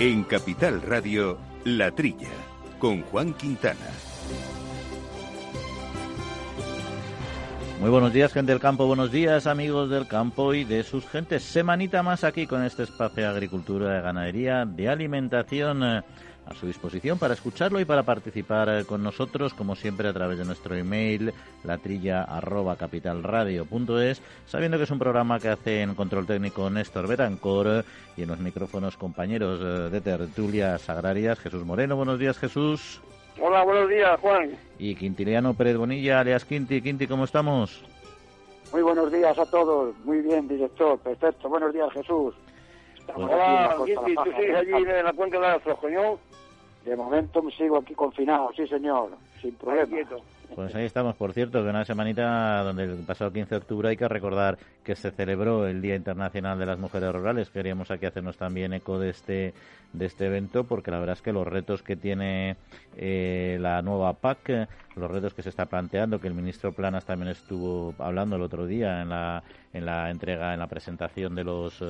En Capital Radio, La Trilla, con Juan Quintana. Muy buenos días, gente del campo. Buenos días, amigos del campo y de sus gentes. Semanita más aquí con este espacio de agricultura, de ganadería, de alimentación eh, a su disposición para escucharlo y para participar eh, con nosotros, como siempre, a través de nuestro email, latrilla.capitalradio.es, sabiendo que es un programa que hace en control técnico Néstor Betancor eh, y en los micrófonos compañeros de tertulias agrarias, Jesús Moreno. Buenos días, Jesús. Hola, buenos días, Juan. Y Quintiliano Pérez Bonilla, alias Quinti. Quinti, ¿cómo estamos? Muy buenos días a todos. Muy bien, director. Perfecto. Buenos días, Jesús. Hola, Quinti. ¿Tú sigues allí en la cuenca de la coño? De momento me sigo aquí confinado, sí, señor. Sin problema. Pues ahí estamos, por cierto, que una semanita donde el pasado 15 de octubre hay que recordar que se celebró el Día Internacional de las Mujeres Rurales. Queríamos aquí hacernos también eco de este de este evento porque la verdad es que los retos que tiene eh, la nueva PAC, los retos que se está planteando, que el ministro Planas también estuvo hablando el otro día en la en la entrega, en la presentación de los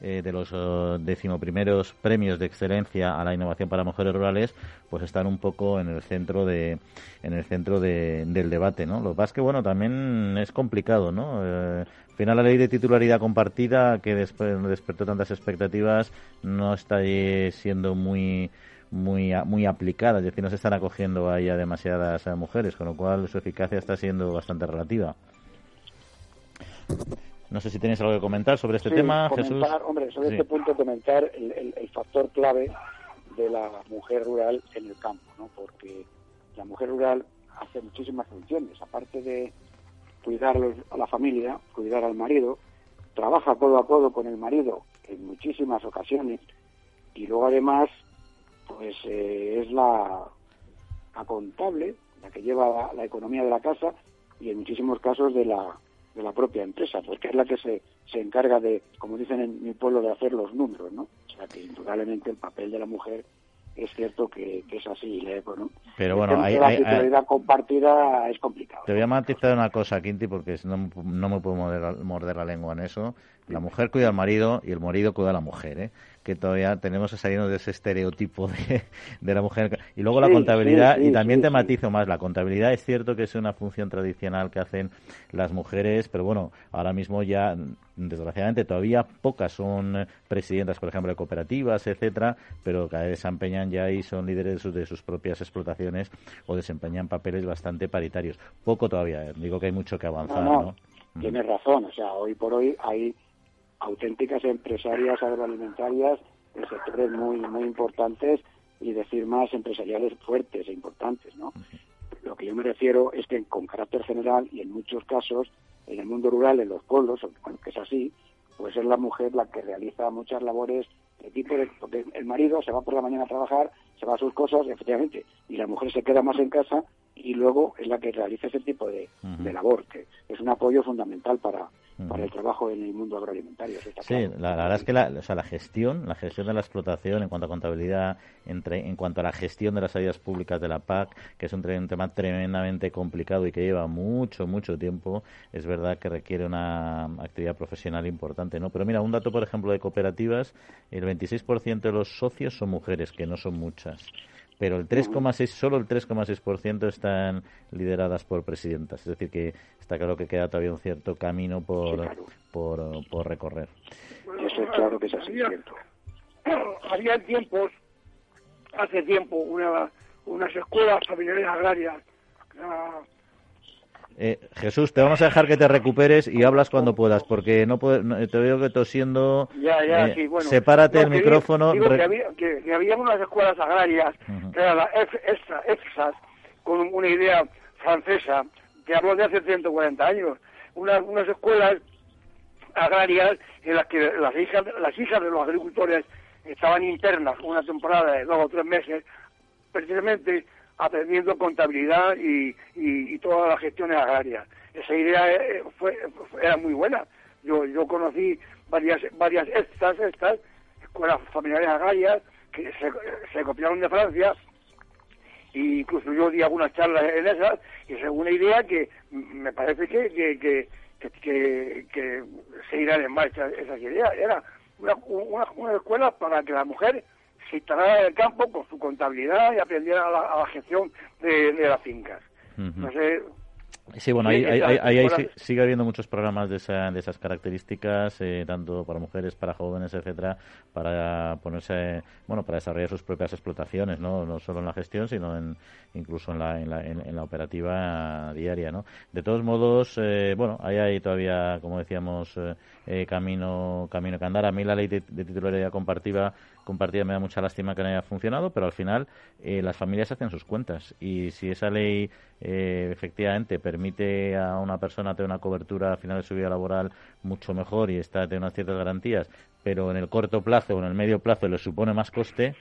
eh, de los eh, decimoprimeros premios de excelencia a la innovación para mujeres rurales, pues están un poco en el centro de en el centro del debate, ¿no? Lo que pasa es que bueno también es complicado, ¿no? al final la ley de titularidad compartida que después despertó tantas expectativas no está siendo muy muy muy aplicada, es decir, no se están acogiendo ahí a demasiadas mujeres, con lo cual su eficacia está siendo bastante relativa. No sé si tienes algo que comentar sobre este tema, Jesús. Hombre, sobre este punto comentar el, el, factor clave de la mujer rural en el campo, ¿no? Porque la mujer rural hace muchísimas funciones, aparte de cuidar a la familia, cuidar al marido, trabaja codo a codo con el marido en muchísimas ocasiones y luego además pues eh, es la, contable, la que lleva la economía de la casa y en muchísimos casos de la de la propia empresa, porque es la que se, se encarga de, como dicen en mi pueblo, de hacer los números, ¿no? O sea que indudablemente el papel de la mujer es cierto que, es así, ¿no? Pero bueno, hay, la titularidad compartida es complicado. Te voy a matizar una cosa, Quinti, porque no, no me puedo morder, morder, la lengua en eso. La mujer cuida al marido y el marido cuida a la mujer, ¿eh? que todavía tenemos que salirnos de ese estereotipo de, de la mujer. Y luego la contabilidad, y también te matizo más, la contabilidad es cierto que es una función tradicional que hacen las mujeres, pero bueno, ahora mismo ya, desgraciadamente, todavía pocas son presidentas, por ejemplo, de cooperativas, etcétera, pero cada vez desempeñan ya y son líderes de sus, de sus propias explotaciones o desempeñan papeles bastante paritarios. Poco todavía, eh, digo que hay mucho que avanzar, ¿no? Tienes razón, o sea, hoy por hoy hay auténticas empresarias agroalimentarias en sectores muy muy importantes y de firmas empresariales fuertes e importantes, ¿no? Lo que yo me refiero es que con carácter general y en muchos casos en el mundo rural, en los pueblos, que es así, pues es la mujer la que realiza muchas labores de tipo de, porque el marido se va por la mañana a trabajar, se va a sus cosas, efectivamente, y la mujer se queda más en casa y luego es la que realiza ese tipo de, de labor, que es un apoyo fundamental para, para el trabajo en el mundo agroalimentario. Sí, la, verdad es que la, o sea, la gestión, la gestión de la explotación en cuanto a contabilidad, entre, en cuanto a la gestión de las ayudas públicas de la PAC, que es un, tema tremendamente complicado y que lleva mucho, mucho tiempo, es verdad que requiere una actividad profesional importante, ¿no? Pero mira, un dato, por ejemplo, de cooperativas, el 26% de los socios son mujeres, que no son muchas pero el 3,6 solo el 3,6% están lideradas por presidentas, es decir que está claro que queda todavía un cierto camino por por, recorrer. Eso es claro que es así, Había tiempos, hace tiempo, una, unas escuelas familiares agrarias eh, Jesús, te vamos a dejar que te recuperes y hablas cuando puedas, porque no, te veo que tosiendo. Ya, ya, eh, sepárate el micrófono. que, había, que, había, unas escuelas agrarias, que eran las EFSAS, con una idea francesa, que habló de hace 140 años. Unas, unas escuelas agrarias en las que las hijas, las hijas de los agricultores estaban internas una temporada de dos o tres meses, precisamente aprendiendo contabilidad y, y, todas las gestiones agrarias. Esa idea eh, fue, era muy buena. Yo, yo conocí varias, varias estas, estas, escuelas familiares agrarias que se, se copiaron de Francia e incluso yo di algunas charlas en esas y es una idea que me parece que, que, que, que, que se irán en marcha esas ideas. Era una, una, una escuela para que la mujer se instalara en el campo con su contabilidad y aprendiera a la, gestión de, las fincas. Sé, Sí, bueno, ahí, sigue habiendo muchos programas de, de esas características, eh, tanto para mujeres, para jóvenes, etcétera, para ponerse, bueno, para desarrollar sus propias explotaciones, no, no solo en la gestión, sino en, incluso en la, en la, en, la operativa diaria, ¿no? De todos modos, eh, bueno, ahí hay todavía, como decíamos, eh, camino, camino que andar. A mí la ley de, de titularidad compartida compartida me da mucha lástima que no haya funcionado, pero al final eh, las familias hacen sus cuentas y si esa ley eh, efectivamente permite a una persona tener una cobertura al final de su vida laboral mucho mejor y está tiene unas ciertas garantías, pero en el corto plazo o en el medio plazo le supone más coste,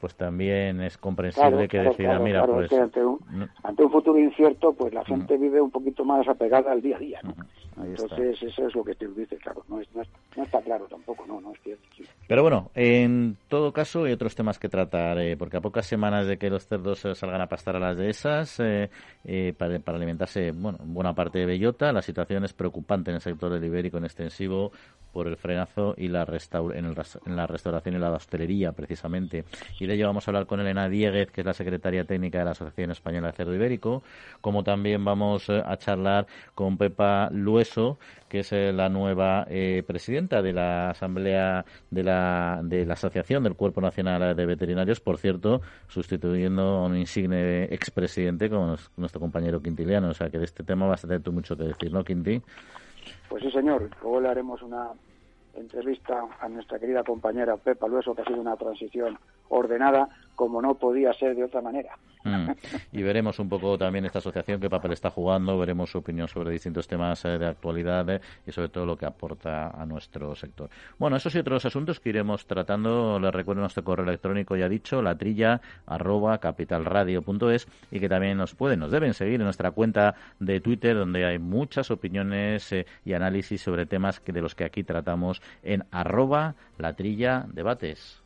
pues también es comprensible que decida, mira, pues... ante, un, futuro incierto, pues la gente vive un poquito más apegada al día a día, ¿no? Entonces, eso es lo que te dice, claro, no, no, está claro tampoco, no, no es cierto. Pero bueno, en todo caso hay otros temas que tratar, eh, porque a pocas semanas de que los cerdos salgan a pastar a las dehesas eh, eh, para, para, alimentarse, bueno, buena parte de bellota, la situación es preocupante en el sector del ibérico en extensivo por el frenazo y la en, en, la restauración y la hostelería, precisamente. Y de ello vamos a hablar con Elena Dieguez, que es la secretaria técnica de la Asociación Española de Cerdo Ibérico, como también vamos a charlar con Pepa Lues que es eh, la nueva eh, presidenta de la Asamblea de la, de la Asociación del Cuerpo Nacional de Veterinarios, por cierto, sustituyendo a un insigne expresidente como nuestro compañero Quintiliano. O sea que de este tema vas a tener tú mucho que decir, ¿no, Quinti? Pues sí, señor. Luego le haremos una entrevista a nuestra querida compañera Pepa Lueso, que ha sido una transición ordenada, como no podía ser de otra manera. Mm. Y veremos un poco también esta asociación qué papel está jugando, veremos su opinión sobre distintos temas eh, de actualidad eh, y sobre todo lo que aporta a nuestro sector. Bueno, esos y otros asuntos que iremos tratando, les recuerdo nuestro correo electrónico ya dicho, la trilla arroba capitalradio.es y que también nos pueden, nos deben seguir en nuestra cuenta de Twitter donde hay muchas opiniones eh, y análisis sobre temas que de los que aquí tratamos en arroba la trilla debates.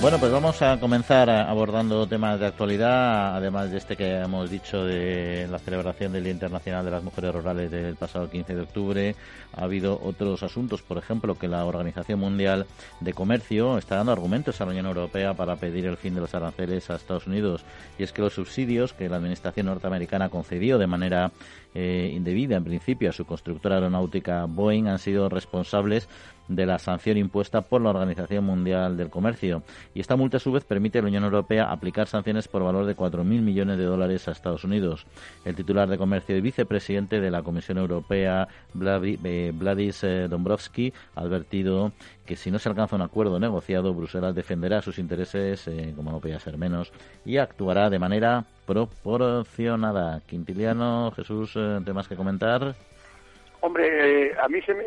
Bueno, pues vamos a comenzar abordando temas de actualidad, además de este que hemos dicho de la celebración del Día Internacional de las Mujeres Rurales del pasado 15 de octubre. Ha habido otros asuntos, por ejemplo, que la Organización Mundial de Comercio está dando argumentos a la Unión Europea para pedir el fin de los aranceles a Estados Unidos. Y es que los subsidios que la Administración norteamericana concedió de manera eh, indebida, en principio, a su constructora aeronáutica Boeing han sido responsables de la sanción impuesta por la Organización Mundial del Comercio. Y esta multa, a su vez, permite a la Unión Europea aplicar sanciones por valor de 4.000 millones de dólares a Estados Unidos. El titular de Comercio y vicepresidente de la Comisión Europea, eh, Vladis eh, Dombrovski, ha advertido que si no se alcanza un acuerdo negociado, Bruselas defenderá sus intereses, eh, como no podía ser menos, y actuará de manera proporcionada. Quintiliano, Jesús, ¿temas que comentar? Hombre, a mí se me,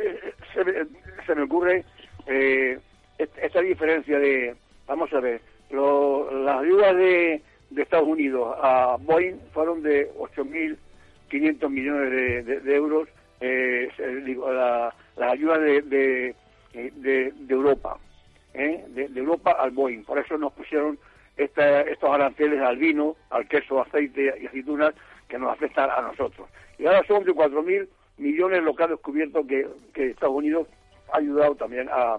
se me ocurre eh, esta diferencia de, vamos a ver, las ayudas de, Estados Unidos a Boeing fueron de 8.500 millones de, euros, eh, digo, la, las ayudas de, de, Europa, ¿eh? de, Europa al Boeing. Por eso nos pusieron estos aranceles al vino, al queso, aceite y aceitunas que nos afectan a nosotros. Y ahora son de 4.000 millones lo que ha descubierto que, que Estados Unidos ha ayudado también a,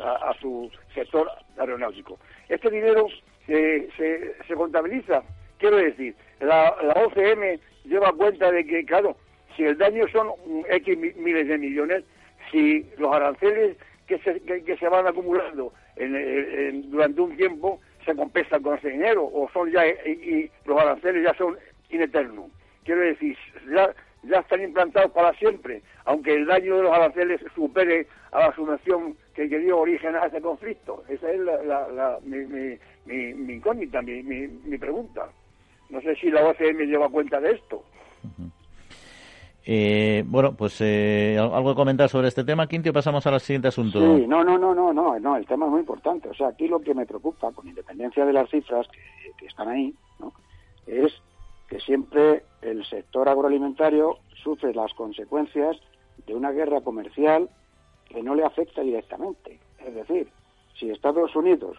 a, su sector aeronáutico. Este dinero se, se, contabiliza, quiero decir, la, la OCM lleva cuenta de que, claro, si el daño son X miles de millones, si los aranceles que se, que, se van acumulando durante un tiempo se compensan con ese dinero o son ya y, los aranceles ya son ineternos. Quiero decir, ya, ya están implantados para siempre, aunque el daño de los aranceles supere a la subvención que, dio origen a ese conflicto. Esa es la, mi, mi, mi, incógnita, mi, mi, pregunta. No sé si la OCM lleva cuenta de esto. Eh, bueno, pues eh, algo que comentar sobre este tema, Quintio, pasamos al siguiente asunto. Sí, no, no, no, no, no, no, el tema es muy importante. O sea, aquí lo que me preocupa, con independencia de las cifras que, están ahí, ¿no? es que siempre el sector agroalimentario sufre las consecuencias de una guerra comercial que no le afecta directamente. Es decir, si Estados Unidos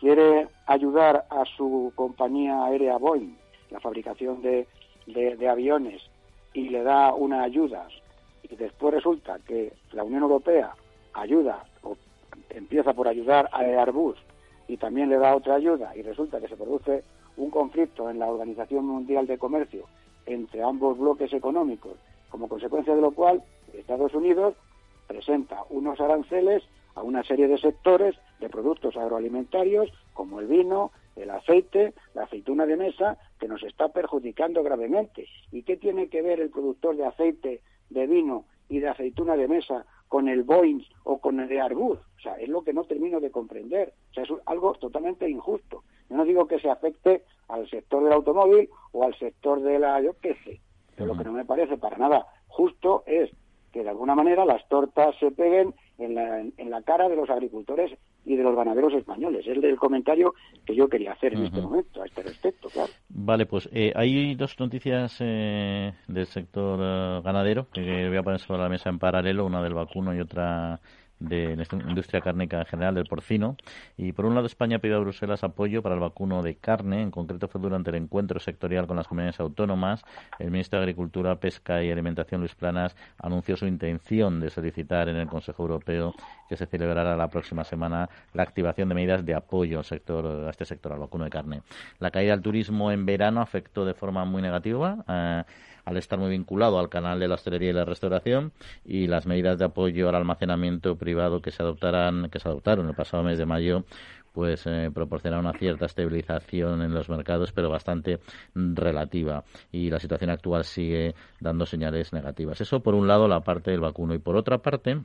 quiere ayudar a su compañía aérea Boeing, la fabricación de, de aviones, y le da una ayuda y después resulta que la Unión Europea ayuda o empieza por ayudar a Airbus y también le da otra ayuda y resulta que se produce un conflicto en la Organización Mundial de Comercio entre ambos bloques económicos, como consecuencia de lo cual Estados Unidos presenta unos aranceles a una serie de sectores de productos agroalimentarios como el vino, el aceite, la aceituna de mesa, que nos está perjudicando gravemente. ¿Y qué tiene que ver el productor de aceite, de vino y de aceituna de mesa con el Boeing o con el de Arbuz? O sea, es lo que no termino de comprender. O sea, es algo totalmente injusto. Yo no digo que se afecte al sector del automóvil o al sector de la, yo qué sé, pero lo que no me parece para nada justo es que de alguna manera las tortas se peguen en la, en la cara de los agricultores y de los ganaderos españoles. Es el comentario que yo quería hacer en este momento a este respecto, claro. Vale, pues eh, hay dos noticias eh, del sector eh, ganadero que voy a poner sobre la mesa en paralelo, una del vacuno y otra de la industria cárnica en general, del porcino. Y por un lado, España pedido a Bruselas apoyo para el vacuno de carne. En concreto, fue durante el encuentro sectorial con las comunidades autónomas. El ministro de Agricultura, Pesca y Alimentación, Luis Planas, anunció su intención de solicitar en el Consejo Europeo que se celebrara la próxima semana la activación de medidas de apoyo al sector, a este sector, al vacuno de carne. La caída del turismo en verano afectó de forma muy negativa. Eh, al estar muy vinculado al canal de la hostelería y la restauración y las medidas de apoyo al almacenamiento privado que se adoptarán que se adoptaron el pasado mes de mayo pues eh, una cierta estabilización en los mercados, pero bastante relativa. Y la situación actual sigue dando señales negativas. Eso por un lado la parte del vacuno y por otra parte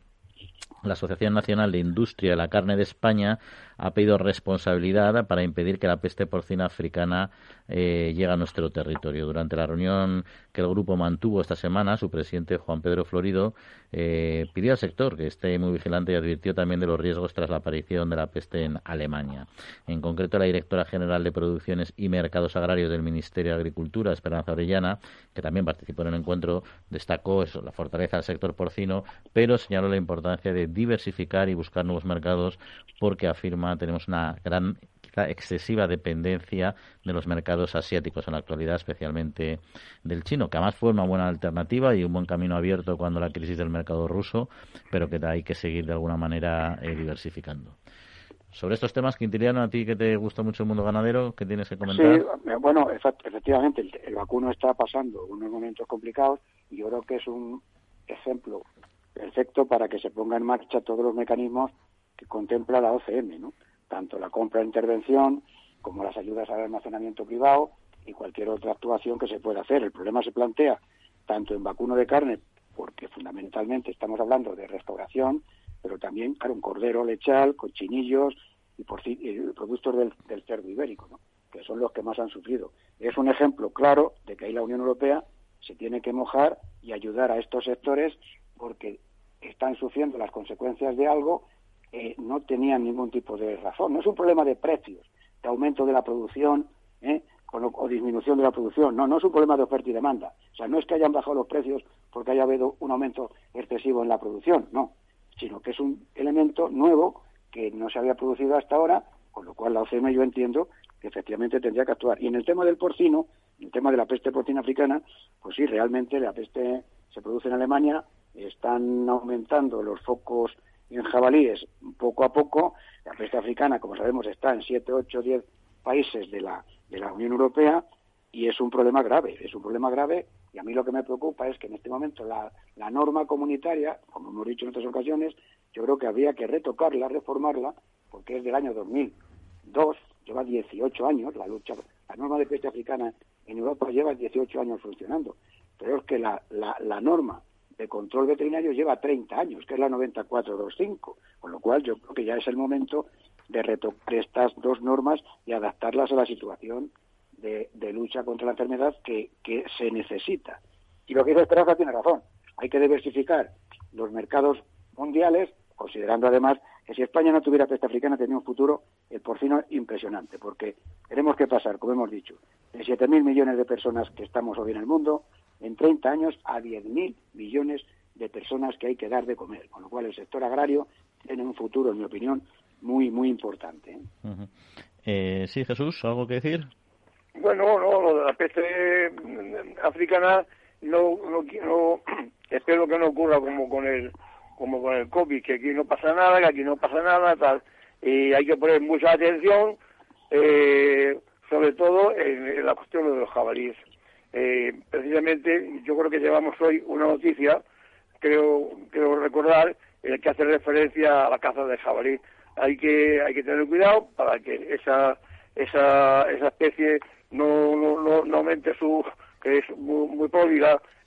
la Asociación Nacional de Industria de la Carne de España ha pedido responsabilidad para impedir que la peste porcina africana eh, llegue a nuestro territorio. Durante la reunión que el grupo mantuvo esta semana, su presidente Juan Pedro Florido eh, pidió al sector que esté muy vigilante y advirtió también de los riesgos tras la aparición de la peste en Alemania. En concreto, la directora general de Producciones y Mercados Agrarios del Ministerio de Agricultura, Esperanza Orellana, que también participó en el encuentro, destacó eso, la fortaleza del sector porcino, pero señaló la importancia de diversificar y buscar nuevos mercados porque afirma tenemos una gran quizá excesiva dependencia de los mercados asiáticos en la actualidad, especialmente del chino, que además fue una buena alternativa y un buen camino abierto cuando la crisis del mercado ruso, pero que hay que seguir de alguna manera eh, diversificando. Sobre estos temas, Quintiliano, a ti que te gusta mucho el mundo ganadero, ¿qué tienes que comentar? Sí, bueno, efectivamente, el, vacuno está pasando unos momentos complicados y yo creo que es un ejemplo perfecto para que se ponga en marcha todos los mecanismos contempla la OCM, ¿no? tanto la compra de intervención como las ayudas al almacenamiento privado y cualquier otra actuación que se pueda hacer. El problema se plantea tanto en vacuno de carne, porque fundamentalmente estamos hablando de restauración, pero también, claro, un cordero lechal, cochinillos y, por, productos del, del, cerdo ibérico, que son los que más han sufrido. Es un ejemplo claro de que ahí la Unión Europea se tiene que mojar y ayudar a estos sectores porque están sufriendo las consecuencias de algo eh, no tenían ningún tipo de razón. No es un problema de precios, de aumento de la producción ¿eh? o disminución de la producción. No, no es un problema de oferta y demanda. O sea, no es que hayan bajado los precios porque haya habido un aumento excesivo en la producción, no, sino que es un elemento nuevo que no se había producido hasta ahora, con lo cual la OCM yo entiendo que efectivamente tendría que actuar. Y en el tema del porcino, en el tema de la peste porcina africana, pues sí, realmente la peste se produce en Alemania, están aumentando los focos en jabalíes poco a poco. La peste africana, como sabemos, está en 7, 8, 10 países de la, de la Unión Europea y es un problema grave, es un problema grave y a mí lo que me preocupa es que en este momento la, norma comunitaria, como hemos dicho en otras ocasiones, yo creo que habría que retocarla, reformarla, porque es del año 2002, lleva 18 años la lucha, la norma de peste africana en Europa lleva 18 años funcionando, es que la, la norma de control veterinario lleva 30 años, que es la 9425, con lo cual yo creo que ya es el momento de retocar estas dos normas y adaptarlas a la situación de, lucha contra la enfermedad que, se necesita. Y lo que dice Esperanza tiene razón. Hay que diversificar los mercados mundiales, considerando además que si España no tuviera peste africana tendría un futuro el porcino impresionante, porque tenemos que pasar, como hemos dicho, de 7.000 millones de personas que estamos hoy en el mundo, en 30 años a 10.000 millones de personas que hay que dar de comer, con lo cual el sector agrario tiene un futuro, en mi opinión, muy, muy importante. ¿eh? eh sí, Jesús, ¿algo que decir? Bueno, no, lo de la peste africana no, no, no, espero que no ocurra como con el como con el COVID, que aquí no pasa nada, que aquí no pasa nada, tal. Y hay que poner mucha atención, eh, sobre todo en, la cuestión de los jabalíes. Eh, precisamente, yo creo que llevamos hoy una noticia, creo, creo recordar, en el que hace referencia a la caza de jabalí. Hay que, hay que tener cuidado para que esa, esa, esa especie no, no, no, aumente su, que es muy, muy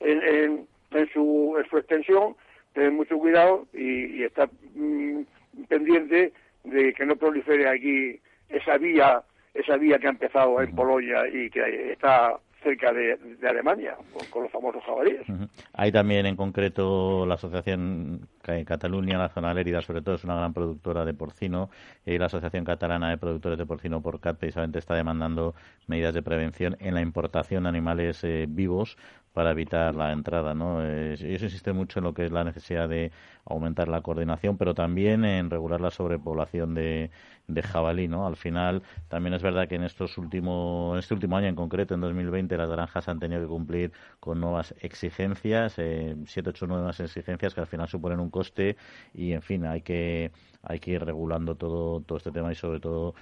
en, en, su, en su extensión, tener mucho cuidado y, y estar mm, pendiente de que no prolifere aquí esa vía, esa vía que ha empezado en Polonia y que está cerca de, Alemania, con, los famosos jabalíes. Hay también en concreto la Asociación Cataluña, la zona Lérida, sobre todo, es una gran productora de porcino, y la Asociación Catalana de Productores de Porcino por CAT precisamente está demandando medidas de prevención en la importación de animales eh, vivos para evitar la entrada. ¿no? Eh, ellos insisten mucho en lo que es la necesidad de aumentar la coordinación, pero también en regular la sobrepoblación de, de jabalí. ¿no? Al final, también es verdad que en, estos últimos, en este último año en concreto, en 2020, las granjas han tenido que cumplir con nuevas exigencias, eh, siete, ocho nuevas exigencias que al final suponen un coste y, en fin, hay que hay que ir regulando todo, todo este tema y sobre todo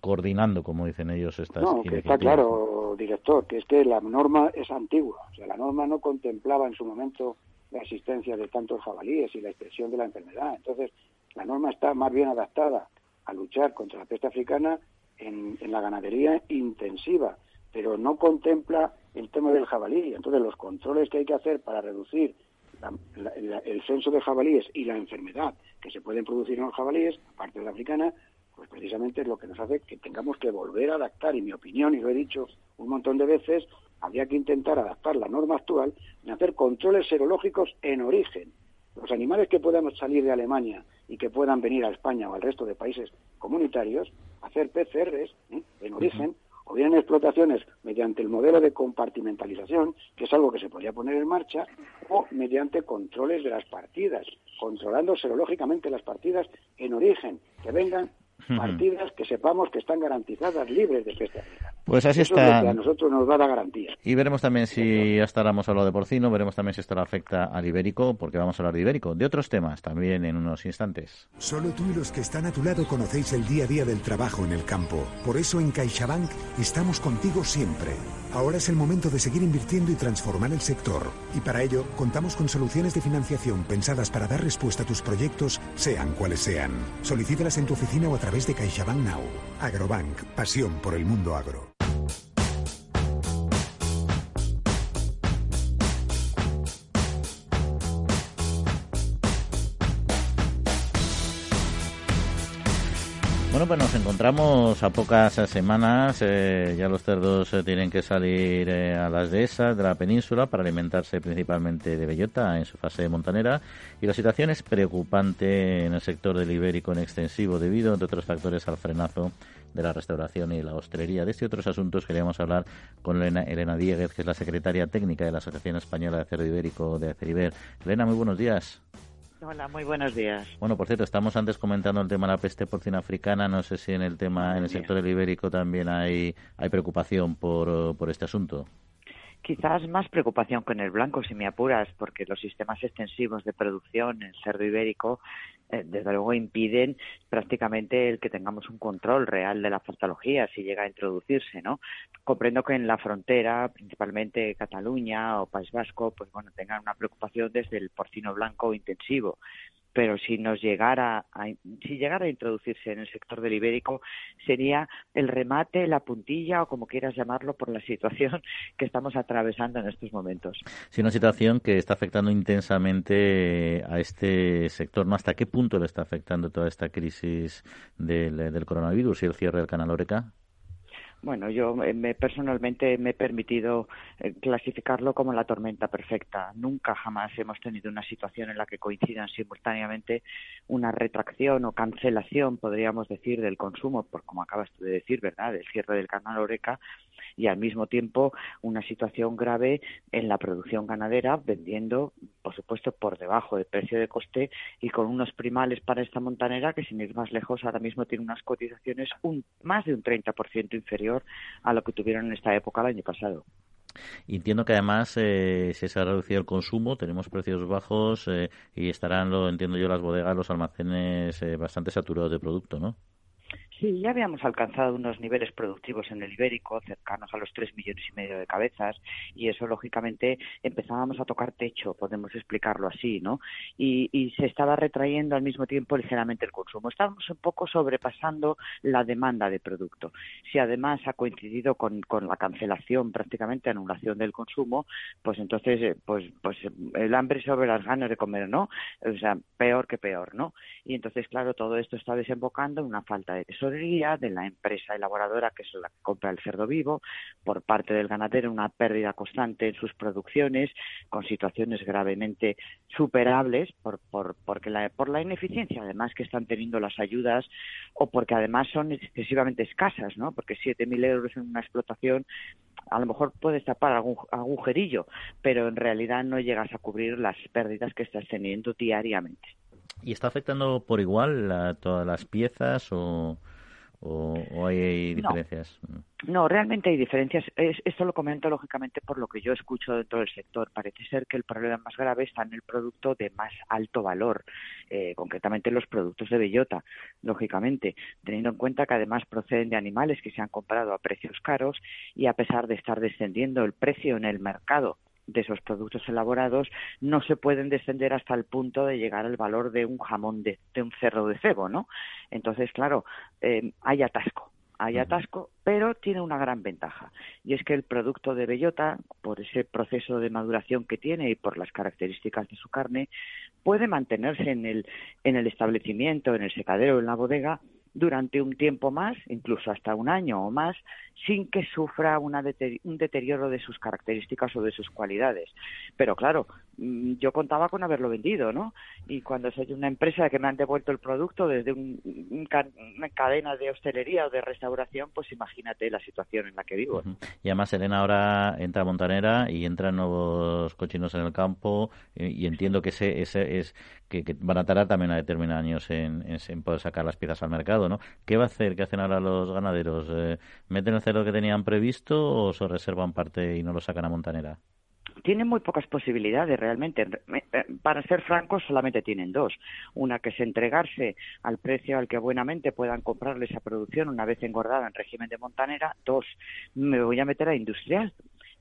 coordinando, como dicen ellos, estas No, que está claro, director, que es que la norma es antigua. O sea, la norma no contemplaba en su momento la existencia de tantos jabalíes y la expresión de la enfermedad. Entonces, la norma está más bien adaptada a luchar contra la peste africana en, en la ganadería intensiva, pero no contempla el tema del jabalí. Entonces, los controles que hay que hacer para reducir el censo de jabalíes y la enfermedad que se pueden producir en los jabalíes, aparte de la africana, pues precisamente es lo que nos hace que tengamos que volver a adaptar, y mi opinión, y lo he dicho un montón de veces, habría que intentar adaptar la norma actual en hacer controles serológicos en origen. Los animales que puedan salir de Alemania y que puedan venir a España o al resto de países comunitarios, hacer PCRs ¿eh? en origen, o bien explotaciones mediante el modelo de compartimentalización, que es algo que se podría poner en marcha, o mediante controles de las partidas, controlando serológicamente las partidas en origen, que vengan partidas que sepamos que están garantizadas libres de peste Pues así está. a nosotros nos va a dar garantía. Y veremos también si hasta ahora hemos hablado de porcino, veremos también si esto le afecta al ibérico, porque vamos a hablar de ibérico, de otros temas también en unos instantes. Solo tú y los que están a tu lado conocéis el día a día del trabajo en el campo. Por eso en CaixaBank estamos contigo siempre. Ahora es el momento de seguir invirtiendo y transformar el sector. Y para ello contamos con soluciones de financiación pensadas para dar respuesta a tus proyectos, sean cuales sean. Solicítalas en tu oficina o a través de CaixaBank Now. Agrobank, pasión por el mundo agro. Bueno, pues nos encontramos a pocas semanas. Eh, ya los cerdos eh, tienen que salir eh, a las dehesas de la península para alimentarse principalmente de bellota en su fase montanera. Y la situación es preocupante en el sector del ibérico en extensivo debido, entre otros factores, al frenazo de la restauración y la hostelería. De este y otros asuntos queríamos hablar con Elena, Elena Dieguez, que es la secretaria técnica de la Asociación Española de Cerdo Ibérico de Aceriber. Elena, muy buenos días. Hola, muy buenos días. Bueno, por cierto, estamos antes comentando el tema de la peste porcina africana. No sé si en el tema, en el sector del ibérico también hay, hay preocupación por, por este asunto. Quizás más preocupación con el blanco, si me apuras, porque los sistemas extensivos de producción en cerdo ibérico desde luego impiden prácticamente el que tengamos un control real de la patología si llega a introducirse, ¿no? Comprendo que en la frontera, principalmente Cataluña o País Vasco, pues bueno, tengan una preocupación desde el porcino blanco intensivo pero si nos llegara a, si llegara a introducirse en el sector del ibérico sería el remate, la puntilla o como quieras llamarlo por la situación que estamos atravesando en estos momentos. Sí, una situación que está afectando intensamente a este sector. ¿no? ¿Hasta qué punto le está afectando toda esta crisis del, del coronavirus y el cierre del canal Oreca? Bueno, yo me, personalmente me he permitido eh, clasificarlo como la tormenta perfecta. Nunca jamás hemos tenido una situación en la que coincidan simultáneamente una retracción o cancelación, podríamos decir, del consumo, por como acabas de decir, ¿verdad?, del cierre del canal Oreca y al mismo tiempo una situación grave en la producción ganadera, vendiendo, por supuesto, por debajo del precio de coste y con unos primales para esta montanera que, sin ir más lejos, ahora mismo tiene unas cotizaciones un, más de un 30% inferior a lo que tuvieron en esta época el año pasado. Entiendo que además eh, si se ha reducido el consumo, tenemos precios bajos eh, y estarán, lo entiendo yo, las bodegas, los almacenes eh, bastante saturados de producto, ¿no? Sí, ya habíamos alcanzado unos niveles productivos en el ibérico cercanos a los tres millones y medio de cabezas y eso lógicamente empezábamos a tocar techo, podemos explicarlo así, ¿no? Y, y se estaba retrayendo al mismo tiempo ligeramente el consumo. Estábamos un poco sobrepasando la demanda de producto. Si además ha coincidido con, con la cancelación, prácticamente anulación del consumo, pues entonces, eh, pues, pues el hambre sobre las ganas de comer, ¿no? O sea, peor que peor, ¿no? Y entonces, claro, todo esto está desembocando en una falta de de la empresa elaboradora que es la que compra el cerdo vivo, por parte del ganadero una pérdida constante en sus producciones, con situaciones gravemente superables por, por, porque la, por la ineficiencia además que están teniendo las ayudas o porque además son excesivamente escasas, ¿no? Porque 7.000 euros en una explotación a lo mejor puedes tapar algún agujerillo, pero en realidad no llegas a cubrir las pérdidas que estás teniendo diariamente. ¿Y está afectando por igual a todas las piezas o, o, hay diferencias? No. realmente hay diferencias. esto lo comento lógicamente por lo que yo escucho dentro del sector. Parece ser que el problema más grave está en el producto de más alto valor, eh, concretamente los productos de bellota, lógicamente, teniendo en cuenta que además proceden de animales que se han comprado a precios caros y a pesar de estar descendiendo el precio en el mercado de esos productos elaborados no se pueden descender hasta el punto de llegar al valor de un jamón de, un cerro de cebo, ¿no? Entonces, claro, eh, hay atasco, hay atasco, pero tiene una gran ventaja y es que el producto de bellota, por ese proceso de maduración que tiene y por las características de su carne, puede mantenerse en el, en el establecimiento, en el secadero, en la bodega durante un tiempo más, incluso hasta un año o más, sin que sufra un deterioro de sus características o de sus cualidades. Pero claro, mm, yo contaba con haberlo vendido, ¿no? Y cuando soy una empresa que me han devuelto el producto desde una cadena de hostelería o de restauración, pues imagínate la situación en la que vivo. Y además, Elena, ahora entra a Montanera y entran nuevos cochinos en el campo y, entiendo que ese, ese es que, van a tardar también a determinados años en, poder sacar las piezas al mercado, ¿no? ¿Qué va a hacer? ¿Qué hacen ahora los ganaderos? Eh, ¿Meten cerdo que tenían previsto o se reservan parte y no lo sacan a Montanera? tienen muy pocas posibilidades realmente. Eh, para ser francos, solamente tienen dos. Una que es entregarse al precio al que buenamente puedan comprarle esa producción una vez engordada en régimen de montanera. Dos, me voy a meter a industrial.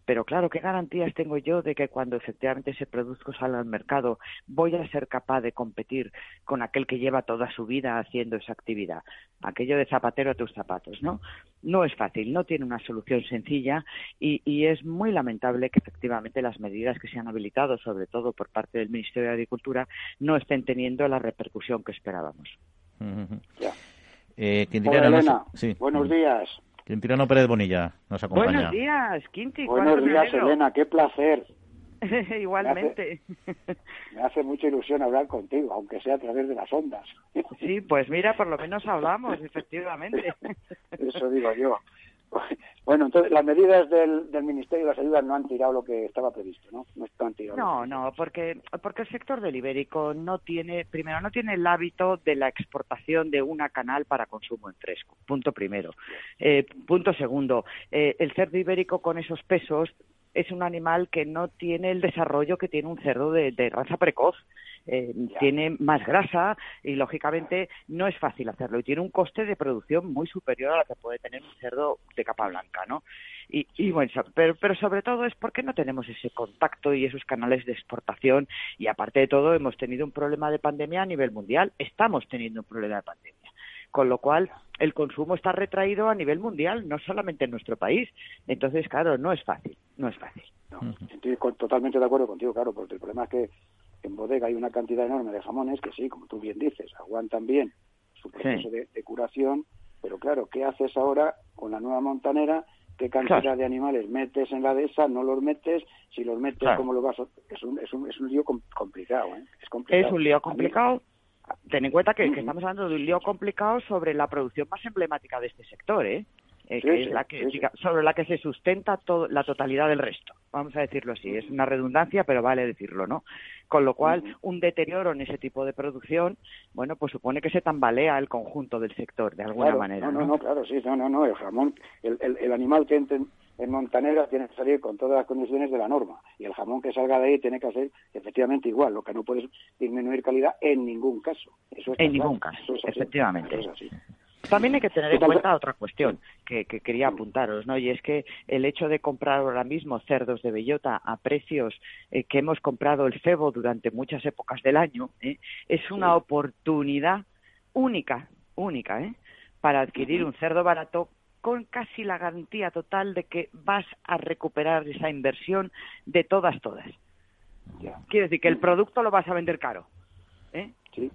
Pero claro, ¿qué garantías tengo yo de que cuando efectivamente ese producto salga al mercado voy a ser capaz de competir con aquel que lleva toda su vida haciendo esa actividad? Aquello de zapatero a tus zapatos, ¿no? No es fácil, no tiene una solución sencilla y, y es muy lamentable que efectivamente las medidas que se han habilitado, sobre todo por parte del Ministerio de Agricultura, no estén teniendo la repercusión que esperábamos. ya. Eh, Elena, buenos días. Quintirano Pérez Bonilla nos acompaña. Buenos días, Quinti. Buenos días, Elena, qué placer. Igualmente. Me hace, mucha ilusión hablar contigo, aunque sea a través de las ondas. sí, pues mira, por lo menos hablamos, efectivamente. Eso digo yo. Bueno, entonces las medidas del, del, Ministerio de las Ayudas no han tirado lo que estaba previsto, ¿no? No están tirado. No, no, porque porque el sector del ibérico no tiene, primero, no tiene el hábito de la exportación de una canal para consumo en fresco. Punto primero. Eh, punto segundo, eh, el cerdo ibérico con esos pesos es un animal que no tiene el desarrollo que tiene un cerdo de, raza precoz eh, tiene más grasa y lógicamente no es fácil hacerlo y tiene un coste de producción muy superior a la que puede tener un cerdo de capa blanca, ¿no? Y, y bueno, pero, pero sobre todo es porque no tenemos ese contacto y esos canales de exportación y aparte de todo hemos tenido un problema de pandemia a nivel mundial, estamos teniendo un problema de pandemia con lo cual el consumo está retraído a nivel mundial, no solamente en nuestro país. Entonces, claro, no es fácil, no es fácil. estoy totalmente de acuerdo contigo, claro, porque el problema es que en bodega hay una cantidad enorme de jamones que sí, como tú bien dices, aguantan bien su proceso de, curación, pero claro, ¿qué haces ahora con la nueva montanera? ¿Qué cantidad de animales metes en la dehesa? ¿No los metes? Si los metes, ¿cómo lo vas a...? Es un, es un, es un lío complicado, ¿eh? Es, complicado. es un lío complicado ten en cuenta que, estamos hablando de un lío complicado sobre la producción más emblemática de este sector, ¿eh? Eh que es la que, sobre la que se sustenta todo, la totalidad del resto. Vamos a decirlo así. Es una redundancia, pero vale decirlo, ¿no? Con lo cual, un deterioro en ese tipo de producción, bueno, pues supone que se tambalea el conjunto del sector, de alguna manera. No, no, no, claro, sí, no, no, no. El jamón, el, el, animal que entre en Montanera tiene que salir con todas las condiciones de la norma y el jamón que salga de ahí tiene que ser efectivamente igual, lo que no puedes disminuir calidad en ningún caso. Eso en ningún caso, efectivamente. También hay que tener en cuenta otra cuestión que, quería apuntaros, ¿no? Y es que el hecho de comprar ahora mismo cerdos de bellota a precios eh, que hemos comprado el cebo durante muchas épocas del año, ¿eh? es una oportunidad única, única, ¿eh? Para adquirir un cerdo barato con casi la garantía total de que vas a recuperar esa inversión de todas, todas. Quiere decir que el producto lo vas a vender caro. ¿eh? Sí.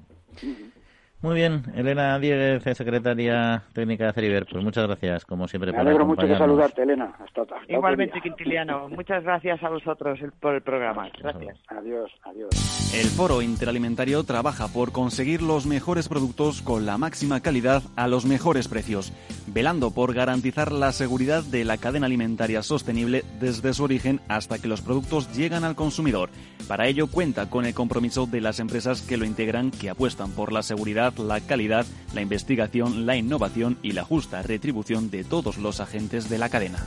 Muy bien, Elena Dieguez, secretaria técnica de Ceriber, pues muchas gracias, como siempre. Me alegro mucho de saludarte, Elena. Hasta, Igualmente, Quintiliano. Muchas gracias a vosotros por el programa. Gracias. Adiós, adiós. El Foro Interalimentario trabaja por conseguir los mejores productos con la máxima calidad a los mejores precios, velando por garantizar la seguridad de la cadena alimentaria sostenible desde su origen hasta que los productos llegan al consumidor. Para ello cuenta con el compromiso de las empresas que lo integran, que apuestan por la seguridad la calidad, la investigación, la innovación y la justa retribución de todos los agentes de la cadena.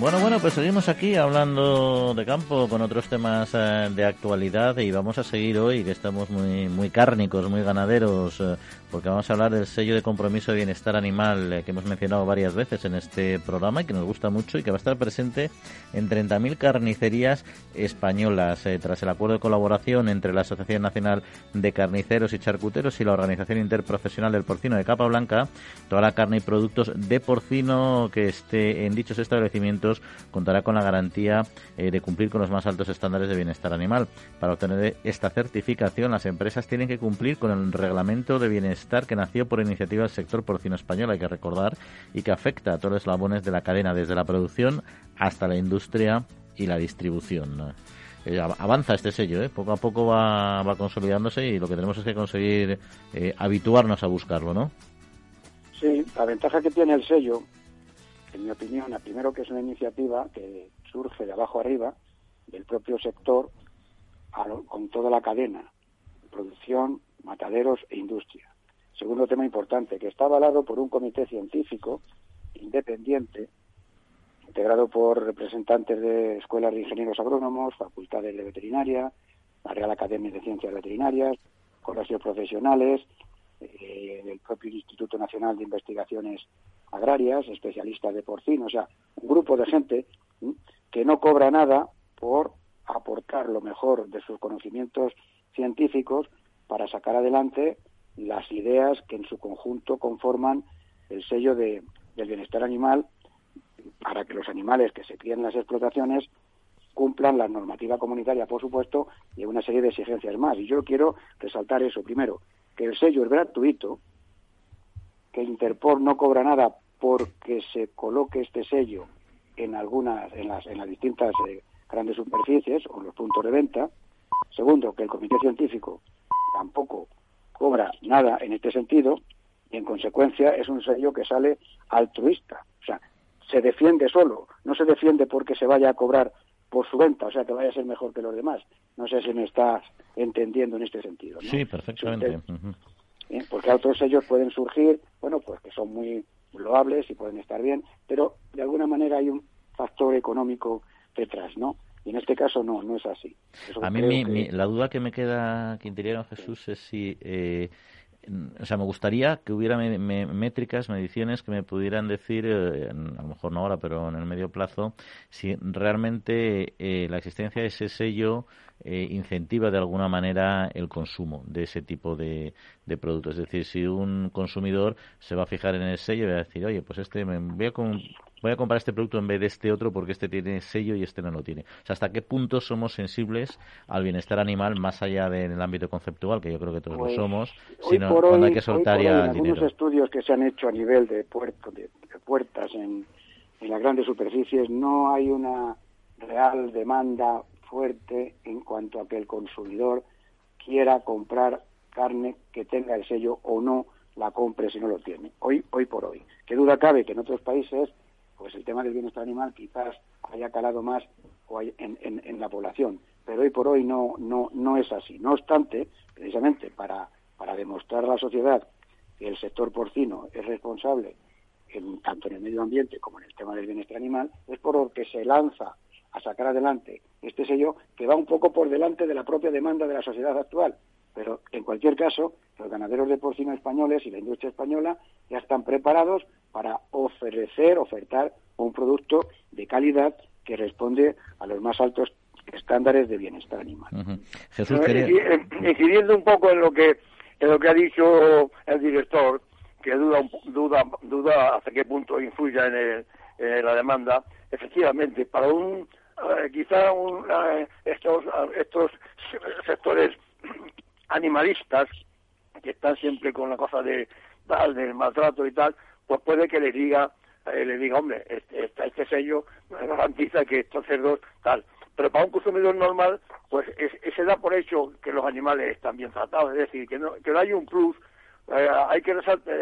Bueno, bueno, pues seguimos aquí hablando de campo con otros temas eh, de actualidad y vamos a seguir hoy que estamos muy muy cárnicos, muy ganaderos, eh, porque vamos a hablar del sello de compromiso de bienestar animal eh, que hemos mencionado varias veces en este programa y que nos gusta mucho y que va a estar presente en 30.000 carnicerías españolas tras el acuerdo de colaboración entre la Asociación Nacional de Carniceros y Charcuteros y la Organización Interprofesional del Porcino de Capa Blanca. Toda la carne y productos de porcino que esté en dichos establecimientos contará con la garantía eh, de cumplir con los más altos estándares de bienestar animal. Para obtener esta certificación, las empresas tienen que cumplir con el reglamento de bienestar que nació por iniciativa del sector porcino español, hay que recordar, y que afecta a todos los eslabones de la cadena, desde la producción hasta la industria y la distribución. Eh, avanza este sello, ¿eh? poco a poco va, va, consolidándose y lo que tenemos es que conseguir habituarnos a buscarlo, ¿no? Sí, la ventaja que tiene el sello en mi opinión, primero que es una iniciativa que surge de abajo arriba del propio sector con toda la cadena, producción, mataderos e industria. Segundo tema importante, que está avalado por un comité científico independiente, integrado por representantes de escuelas de ingenieros agrónomos, facultades de veterinaria, la Real Academia de Ciencias Veterinarias, colegios profesionales, eh, el propio Instituto Nacional de Investigaciones agrarias, especialistas de porcino, o sea, un grupo de gente que no cobra nada por aportar lo mejor de sus conocimientos científicos para sacar adelante las ideas que en su conjunto conforman el sello de, del bienestar animal para que los animales que se crían en las explotaciones cumplan la normativa comunitaria, por supuesto, y una serie de exigencias más. Y yo quiero resaltar eso. Primero, que el sello es gratuito, que Interpol no cobra nada porque se coloque este sello en algunas, en las, en las distintas eh, grandes superficies o los puntos de venta. Segundo, que el comité científico tampoco cobra nada en este sentido y en consecuencia es un sello que sale altruista. O sea, se defiende solo, no se defiende porque se vaya a cobrar por su venta, o sea, que vaya a ser mejor que los demás. No sé si me estás entendiendo en este sentido. Sí, perfectamente. ¿eh? porque otros sellos pueden surgir, bueno, pues que son muy loables y pueden estar bien, pero de alguna manera hay un factor económico detrás, ¿no? Y en este caso no, no es así. a mí la duda que me queda, Quintiliano Jesús, es si eh, o sea, me gustaría que hubiera métricas, mediciones que me pudieran decir, eh, a lo mejor no ahora, pero en el medio plazo, si realmente eh, la existencia de ese sello eh, incentiva de alguna manera el consumo de ese tipo de, productos. Es decir, si un consumidor se va a fijar en el sello y va a decir, oye, pues este me voy a, voy a comprar este producto en vez de este otro porque este tiene sello y este no lo tiene. O sea, ¿hasta qué punto somos sensibles al bienestar animal más allá del ámbito conceptual, que yo creo que todos lo pues, somos, sino cuando hay que soltar ya en algunos estudios que se han hecho a nivel de, puerto, de, puertas en, en las grandes superficies no hay una real demanda fuerte en cuanto a que el consumidor quiera comprar carne que tenga el sello o no la compre si no lo tiene. Hoy, hoy por hoy. Qué duda cabe que en otros países, pues el tema del bienestar animal quizás haya calado más en, en, la población, pero hoy por hoy no, no, no es así. No obstante, precisamente para, para demostrar a la sociedad que el sector porcino es responsable en, tanto en el medio ambiente como en el tema del bienestar animal, es por lo que se lanza a sacar adelante este sello que va un poco por delante de la propia demanda de la sociedad actual. Pero en cualquier caso, los ganaderos de porcino españoles y la industria española ya están preparados para ofrecer, ofertar un producto de calidad que responde a los más altos estándares de bienestar animal. Jesús, eh, incidiendo un poco en lo que en lo que ha dicho el director, que duda duda duda hasta qué punto influye en, en la demanda, efectivamente, para un eh, quizá eh, estos, estos sectores animalistas que están siempre con la cosa de tal, del maltrato y tal, pues puede que le diga, eh, le diga, hombre, este, este, este sello garantiza que estos cerdos tal. Pero para un consumidor normal, pues se da por hecho que los animales están bien tratados, es decir, que no, que no hay un plus. Hay que resaltar,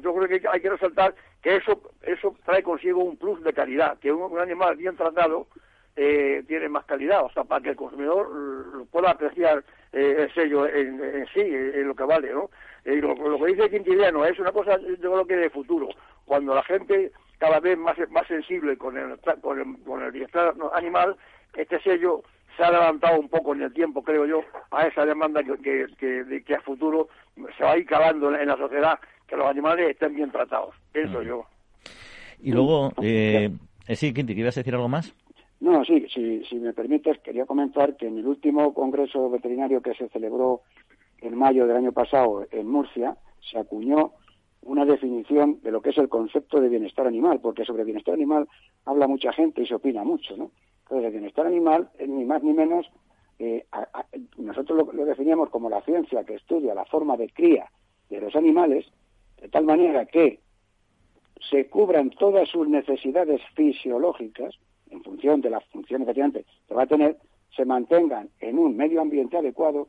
yo creo que hay que resaltar que eso eso trae consigo un plus de calidad, que un animal bien tratado eh, tiene más calidad, o sea, para que el consumidor pueda apreciar eh, el sello en, sí, en, lo que vale, ¿no? Y lo, que dice Quintiliano es una cosa, yo creo que de futuro, cuando la gente cada vez más más sensible con el, con el, con el bienestar animal, este sello se ha levantado un poco en el tiempo, creo yo, a esa demanda que, que, que, a futuro se va a ir calando en, la sociedad, que los animales estén bien tratados. Eso yo. Y luego, eh, eh sí, Quinti, ¿quieres decir algo más? No, sí, si, me permites, quería comentar que en el último congreso veterinario que se celebró en mayo del año pasado en Murcia, se acuñó una definición de lo que es el concepto de bienestar animal, porque sobre bienestar animal habla mucha gente y se opina mucho, ¿no? Entonces, el bienestar animal es ni más ni menos, eh, nosotros lo, lo definíamos como la ciencia que estudia la forma de cría de los animales, de tal manera que se cubran todas sus necesidades fisiológicas, en función de las funciones efectivamente que va a tener, se mantengan en un medio ambiente adecuado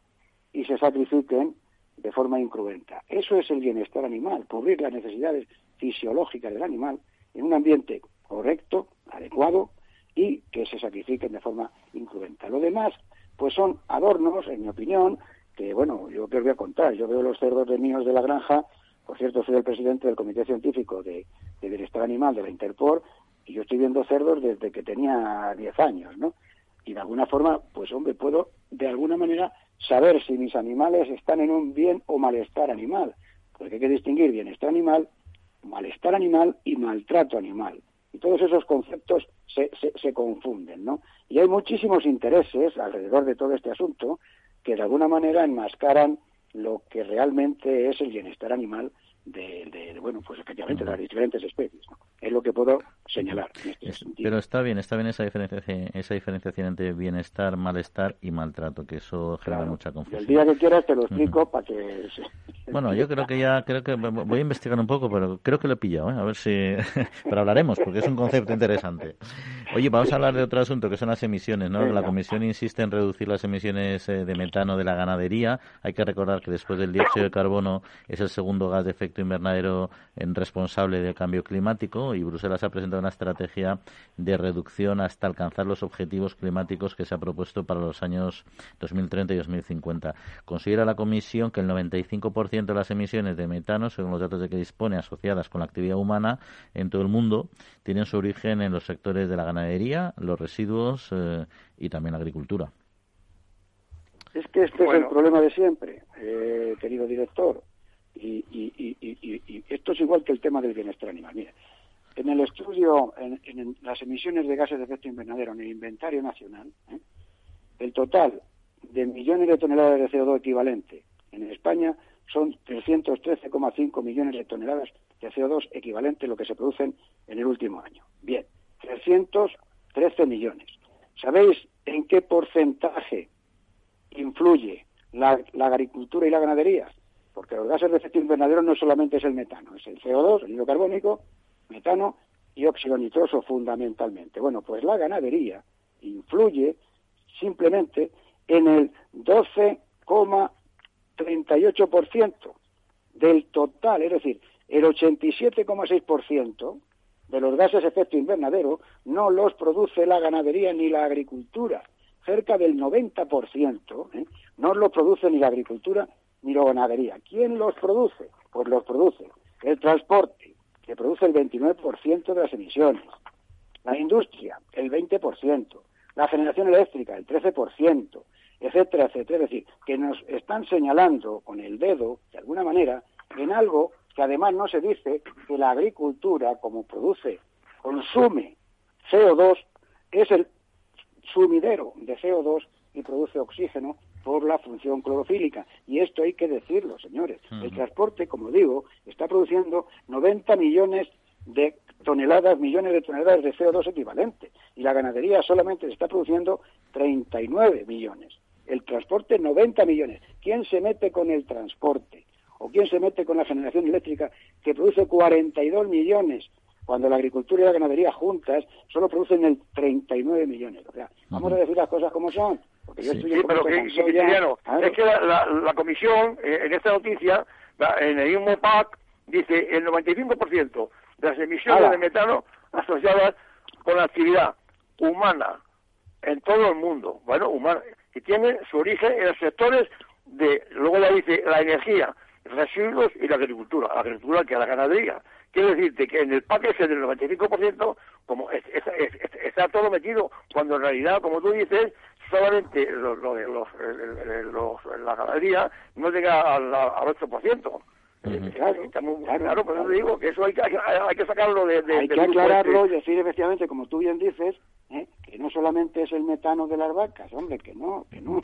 y se sacrifiquen de forma incruenta. Eso es el bienestar animal, cubrir las necesidades fisiológicas del animal en un ambiente correcto, adecuado y que se sacrifiquen de forma incruenta. Lo demás, pues son adornos, en mi opinión, que bueno, yo que os voy a contar, yo veo los cerdos de míos de la granja, por cierto, soy el presidente del Comité Científico de, de Bienestar Animal de la Interpor, y yo estoy viendo cerdos desde que tenía 10 años, ¿no? Y de alguna forma, pues hombre, puedo de alguna manera saber si mis animales están en un bien o malestar animal, porque hay que distinguir bienestar animal, malestar animal y maltrato animal. Y todos esos conceptos se, se, se confunden, ¿no? Y hay muchísimos intereses alrededor de todo este asunto que de alguna manera enmascaran lo que realmente es el bienestar animal de, bueno, pues efectivamente de las diferentes especies. Es lo que puedo señalar. Este pero está bien, está bien esa diferenciación, esa diferenciación entre bienestar, malestar y maltrato, que eso genera mucha confusión. El día que quieras te lo explico para que... Bueno, yo creo que ya, creo que voy a investigar un poco, pero creo que lo he pillado, ¿eh? a ver si... pero hablaremos, porque es un concepto interesante. Oye, vamos a hablar de otro asunto, que son las emisiones, ¿no? La Comisión insiste en reducir las emisiones eh, de metano de la ganadería. Hay que recordar que después del dióxido de carbono es el segundo gas de efecto invernadero responsable del cambio climático y Bruselas ha presentado una estrategia de reducción hasta alcanzar los objetivos climáticos que se ha propuesto para los años 2030 y 2050. Considera la Comisión que el 95% de las emisiones de metano, según los datos de que dispone, asociadas con la actividad humana en todo el mundo, tienen su origen en los sectores de la ganadería, los residuos eh, y también la agricultura. Es que este es el problema de siempre, eh, querido director. Y, esto es igual que el tema del bienestar animal. Mira, en el estudio, en, las emisiones de gases de efecto invernadero, en el inventario nacional, ¿eh? el total de millones de toneladas de CO2 equivalente en España son 313,5 millones de toneladas de CO2 equivalente a lo que se producen en el último año. Bien, 313 millones. ¿Sabéis en qué porcentaje influye la, agricultura y la ganadería? Porque los gases de efecto invernadero no solamente es el metano, es el CO2, el hidrocarbónico, metano y óxido nitroso fundamentalmente. Bueno, pues la ganadería influye simplemente en el 12,38% del total, es decir, el 87,6% de los gases de efecto invernadero no los produce la ganadería ni la agricultura. Cerca del 90% ¿eh? no los produce ni la agricultura ni la ganadería. ¿Quién los produce? Pues los produce el transporte, que produce el 29% de las emisiones, la industria, el 20%, la generación eléctrica, el 13%, etcétera, etcétera. Es decir, que nos están señalando con el dedo, de alguna manera, en algo que además no se dice que la agricultura, como produce, consume CO2, es el sumidero de CO2 y produce oxígeno por la función clorofílica. Y esto hay que decirlo, señores. El transporte, como digo, está produciendo 90 millones de toneladas, millones de toneladas de CO2 equivalente. Y la ganadería solamente se está produciendo 39 millones. El transporte, 90 millones. ¿Quién se mete con el transporte? ¿O quién se mete con la generación eléctrica que produce 42 millones? Cuando la agricultura y la ganadería juntas solo producen el 39 millones. O sea, vamos a decir las cosas como son. Porque yo estoy sí, pero que, es que la, comisión, eh, en esta noticia, en el mismo PAC, dice el 95% de las emisiones de metano asociadas con la actividad humana en todo el mundo. Bueno, humana, que tiene su origen en los sectores de, luego ya dice, la energía, residuos y la agricultura. La agricultura que la ganadería. Quiero decirte que en el paquete del 95%, como está todo metido, cuando en realidad, como tú dices, solamente lo, lo, los, la ganadería no llega al, al 8%. Claro, claro, por eso digo que eso hay que, hay, que sacarlo de, Hay que aclararlo y decir efectivamente, como tú bien dices, ¿eh? Que no solamente es el metano de las vacas, hombre, que no, que no.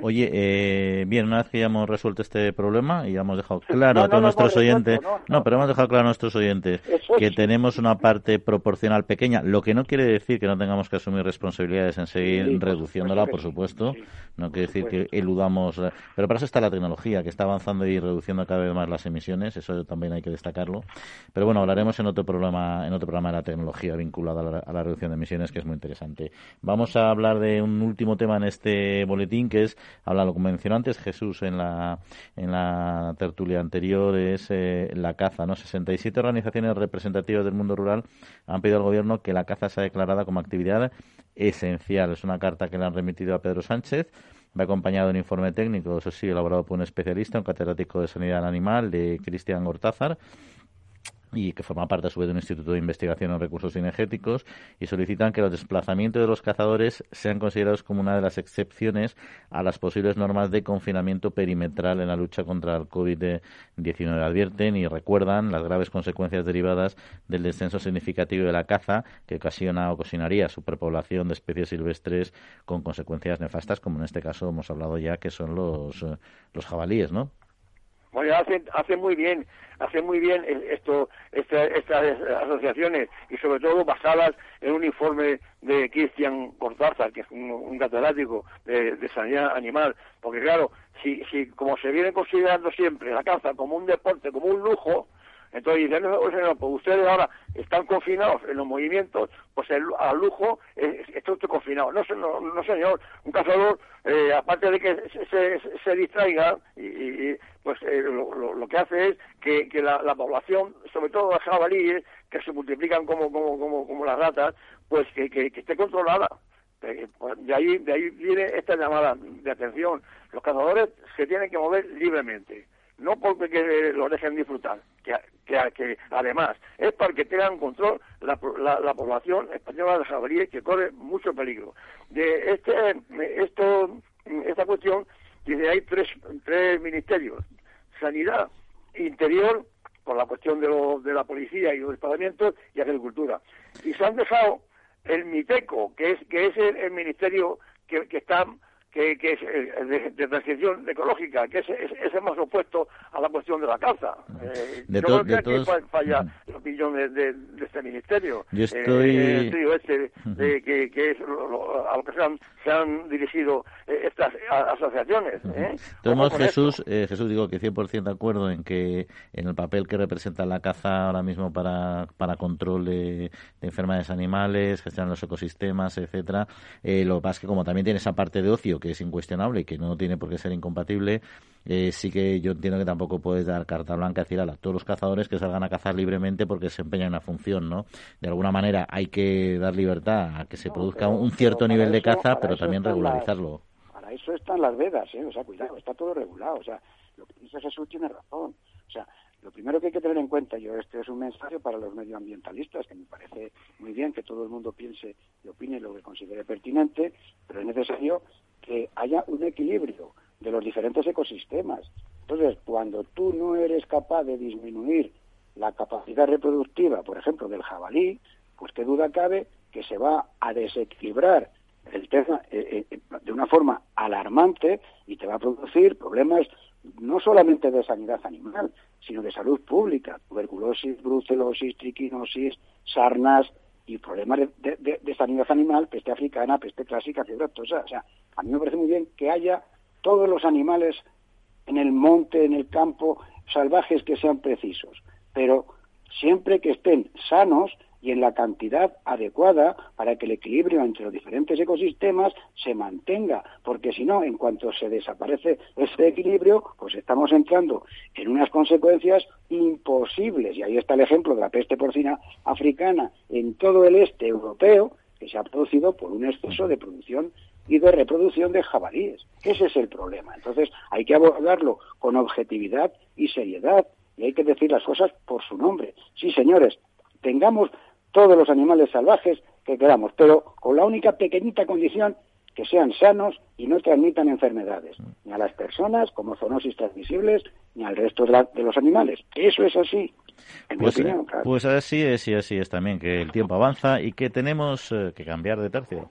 Oye, eh, bien, una vez que ya hemos resuelto este problema y ya hemos dejado claro a todos nuestros oyentes, no, pero hemos dejado claro a nuestros oyentes que tenemos una parte proporcional pequeña, lo que no quiere decir que no tengamos que asumir responsabilidades en seguir reduciéndola, por supuesto, no quiere decir que eludamos, eh, pero para eso está la tecnología, que está avanzando y reduciendo cada vez más las emisiones, eso también hay que destacarlo. Pero bueno, hablaremos en otro programa, en otro programa de la tecnología vinculada a la, a la reducción de emisiones, que es muy interesante. Vamos a hablar de un último tema en este boletín, que es, habla lo que mencionó antes Jesús en la, en la tertulia anterior, es eh, la caza. ¿no? 67 organizaciones representativas del mundo rural han pedido al Gobierno que la caza sea declarada como actividad esencial. Es una carta que le han remitido a Pedro Sánchez. Va acompañado de un informe técnico, eso sí, elaborado por un especialista, un catedrático de sanidad animal, de Cristian Gortázar y que forma parte a su vez de un instituto de investigación en recursos energéticos y solicitan que los desplazamientos de los cazadores sean considerados como una de las excepciones a las posibles normas de confinamiento perimetral en la lucha contra el COVID-19. Advierten y recuerdan las graves consecuencias derivadas del descenso significativo de la caza que ocasiona o ocasionaría superpoblación de especies silvestres con consecuencias nefastas como en este caso hemos hablado ya que son los, los jabalíes, ¿no? Bueno, hacen, muy bien, hacen muy bien esto, estas asociaciones y sobre todo basadas en un informe de Cristian Cortázar, que es un, catedrático de, de, sanidad animal, porque claro, si, si como se viene considerando siempre la caza como un deporte, como un lujo, entonces dicen, no, pues ustedes ahora están confinados en los movimientos, pues el, al lujo eh, estoy confinado. No, no, no, señor, un cazador, eh, aparte de que se, se, distraiga, y, pues eh, lo, que hace es que, la, población, sobre todo los jabalíes, que se multiplican como, como, como, como las ratas, pues que, que, esté controlada. Pues, de ahí, de ahí viene esta llamada de atención. Los cazadores se tienen que mover libremente no porque que lo dejen disfrutar, que, que, además es para que tengan control la, la, población española de jabalíes que corre mucho peligro. De este, esto, esta cuestión, dice, hay tres, tres ministerios, sanidad, interior, por la cuestión de, lo, de la policía y los disparamientos, y agricultura. Y se han dejado el MITECO, que es, que es el, ministerio que, que está que, que es eh, de, transición ecológica, que es, es, más opuesto a la cuestión de la caza. Eh, yo creo que aquí falla la opinión de, este ministerio. Yo estoy... Eh, este, que, que, es a lo que se han, se han dirigido estas asociaciones. ¿eh? Jesús, Jesús, digo que 100% de acuerdo en que en el papel que representa la caza ahora mismo para, para control de, enfermedades animales, gestionar los ecosistemas, etcétera, lo que pasa es que como también tiene esa parte de ocio que es incuestionable y que no tiene por qué ser incompatible, eh, sí que yo entiendo que tampoco puedes dar carta blanca y decir a todos los cazadores que salgan a cazar libremente porque se empeñan en una función, ¿no? De alguna manera hay que dar libertad a que se produzca un cierto nivel de caza, pero también regularizarlo. para eso están las vedas, ¿eh? O sea, cuidado, está todo regulado, o sea, lo que dice Jesús tiene razón, o sea, lo primero que hay que tener en cuenta, yo este es un mensaje para los medioambientalistas, que me parece muy bien que todo el mundo piense y opine lo que considere pertinente, pero es necesario que haya un equilibrio de los diferentes ecosistemas. Entonces, cuando tú no eres capaz de disminuir la capacidad reproductiva, por ejemplo, del jabalí, pues qué duda cabe que se va a desequilibrar el tema eh, eh, de una forma alarmante y te va a producir problemas no solamente de sanidad animal, sino de salud pública, tuberculosis, brucelosis, triquinosis, sarnas, y problemas de, sanidad animal, peste africana, peste clásica, fiebre O sea, a mí me parece muy bien que haya todos los animales en el monte, en el campo, salvajes que sean precisos, pero siempre que estén sanos y en la cantidad adecuada para que el equilibrio entre los diferentes ecosistemas se mantenga, porque si no, en cuanto se desaparece ese equilibrio, pues estamos entrando en unas consecuencias imposibles. Y ahí está el ejemplo de la peste porcina africana en todo el este europeo, que se ha producido por un exceso de producción y de reproducción de jabalíes. Ese es el problema. Entonces hay que abordarlo con objetividad y seriedad y hay que decir las cosas por su nombre. Sí, señores, tengamos todos los animales salvajes que queramos, pero con la única pequeñita condición que sean sanos y no transmitan enfermedades, ni a las personas como zoonosis transmisibles, ni al resto de, los animales. Eso es así. En pues, mi opinión, pues así es y así es también, que el tiempo avanza y que tenemos eh, que cambiar de tercio.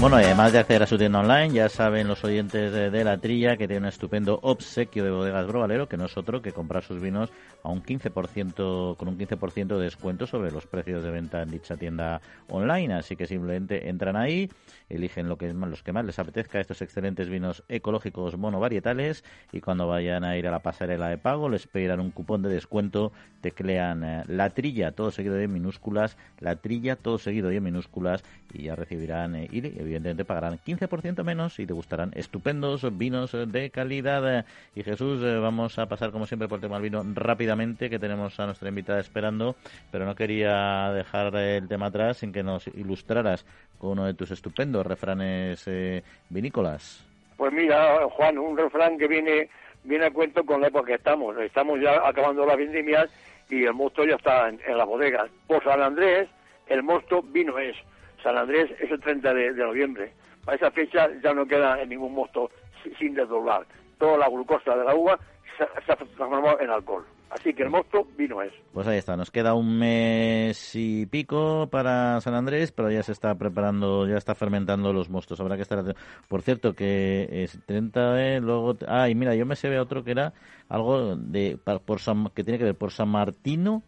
Bueno, además de acceder a su tienda online, ya saben los oyentes de, la trilla que tiene un estupendo obsequio de bodegas Brovalero, que no es otro que comprar sus vinos a un 15%, con un 15% de descuento sobre los precios de venta en dicha tienda online. Así que simplemente entran ahí, eligen lo que los que más les apetezca, estos excelentes vinos ecológicos monovarietales, y cuando vayan a ir a la pasarela de pago, les pedirán un cupón de descuento, teclean eh, la trilla, todo seguido de minúsculas, la trilla, todo seguido de minúsculas, y ya recibirán eh, evidentemente pagarán 15% menos y te gustarán estupendos vinos de calidad. Y Jesús, eh, vamos a pasar como siempre por el tema del vino rápidamente, que tenemos a nuestra invitada esperando, pero no quería dejar el tema atrás sin que nos ilustraras con uno de tus estupendos refranes eh, vinícolas. Pues mira, Juan, un refrán que viene viene a cuento con la época que estamos. Estamos ya acabando las vendimias y el mosto ya está en, las bodegas. Por San Andrés, el mosto vino es. San Andrés es el 30 de, noviembre. Para esa fecha ya no queda en ningún mosto sin desdoblar. Toda la glucosa de la uva se, ha transformado en alcohol. Así que el mosto vino es. Pues ahí está, nos queda un mes y pico para San Andrés, pero ya se está preparando, ya está fermentando los mostos. Habrá que estar Por cierto, que es 30 de, luego... Ah, y mira, yo me se ve otro que era algo de por que tiene que ver por San Martino,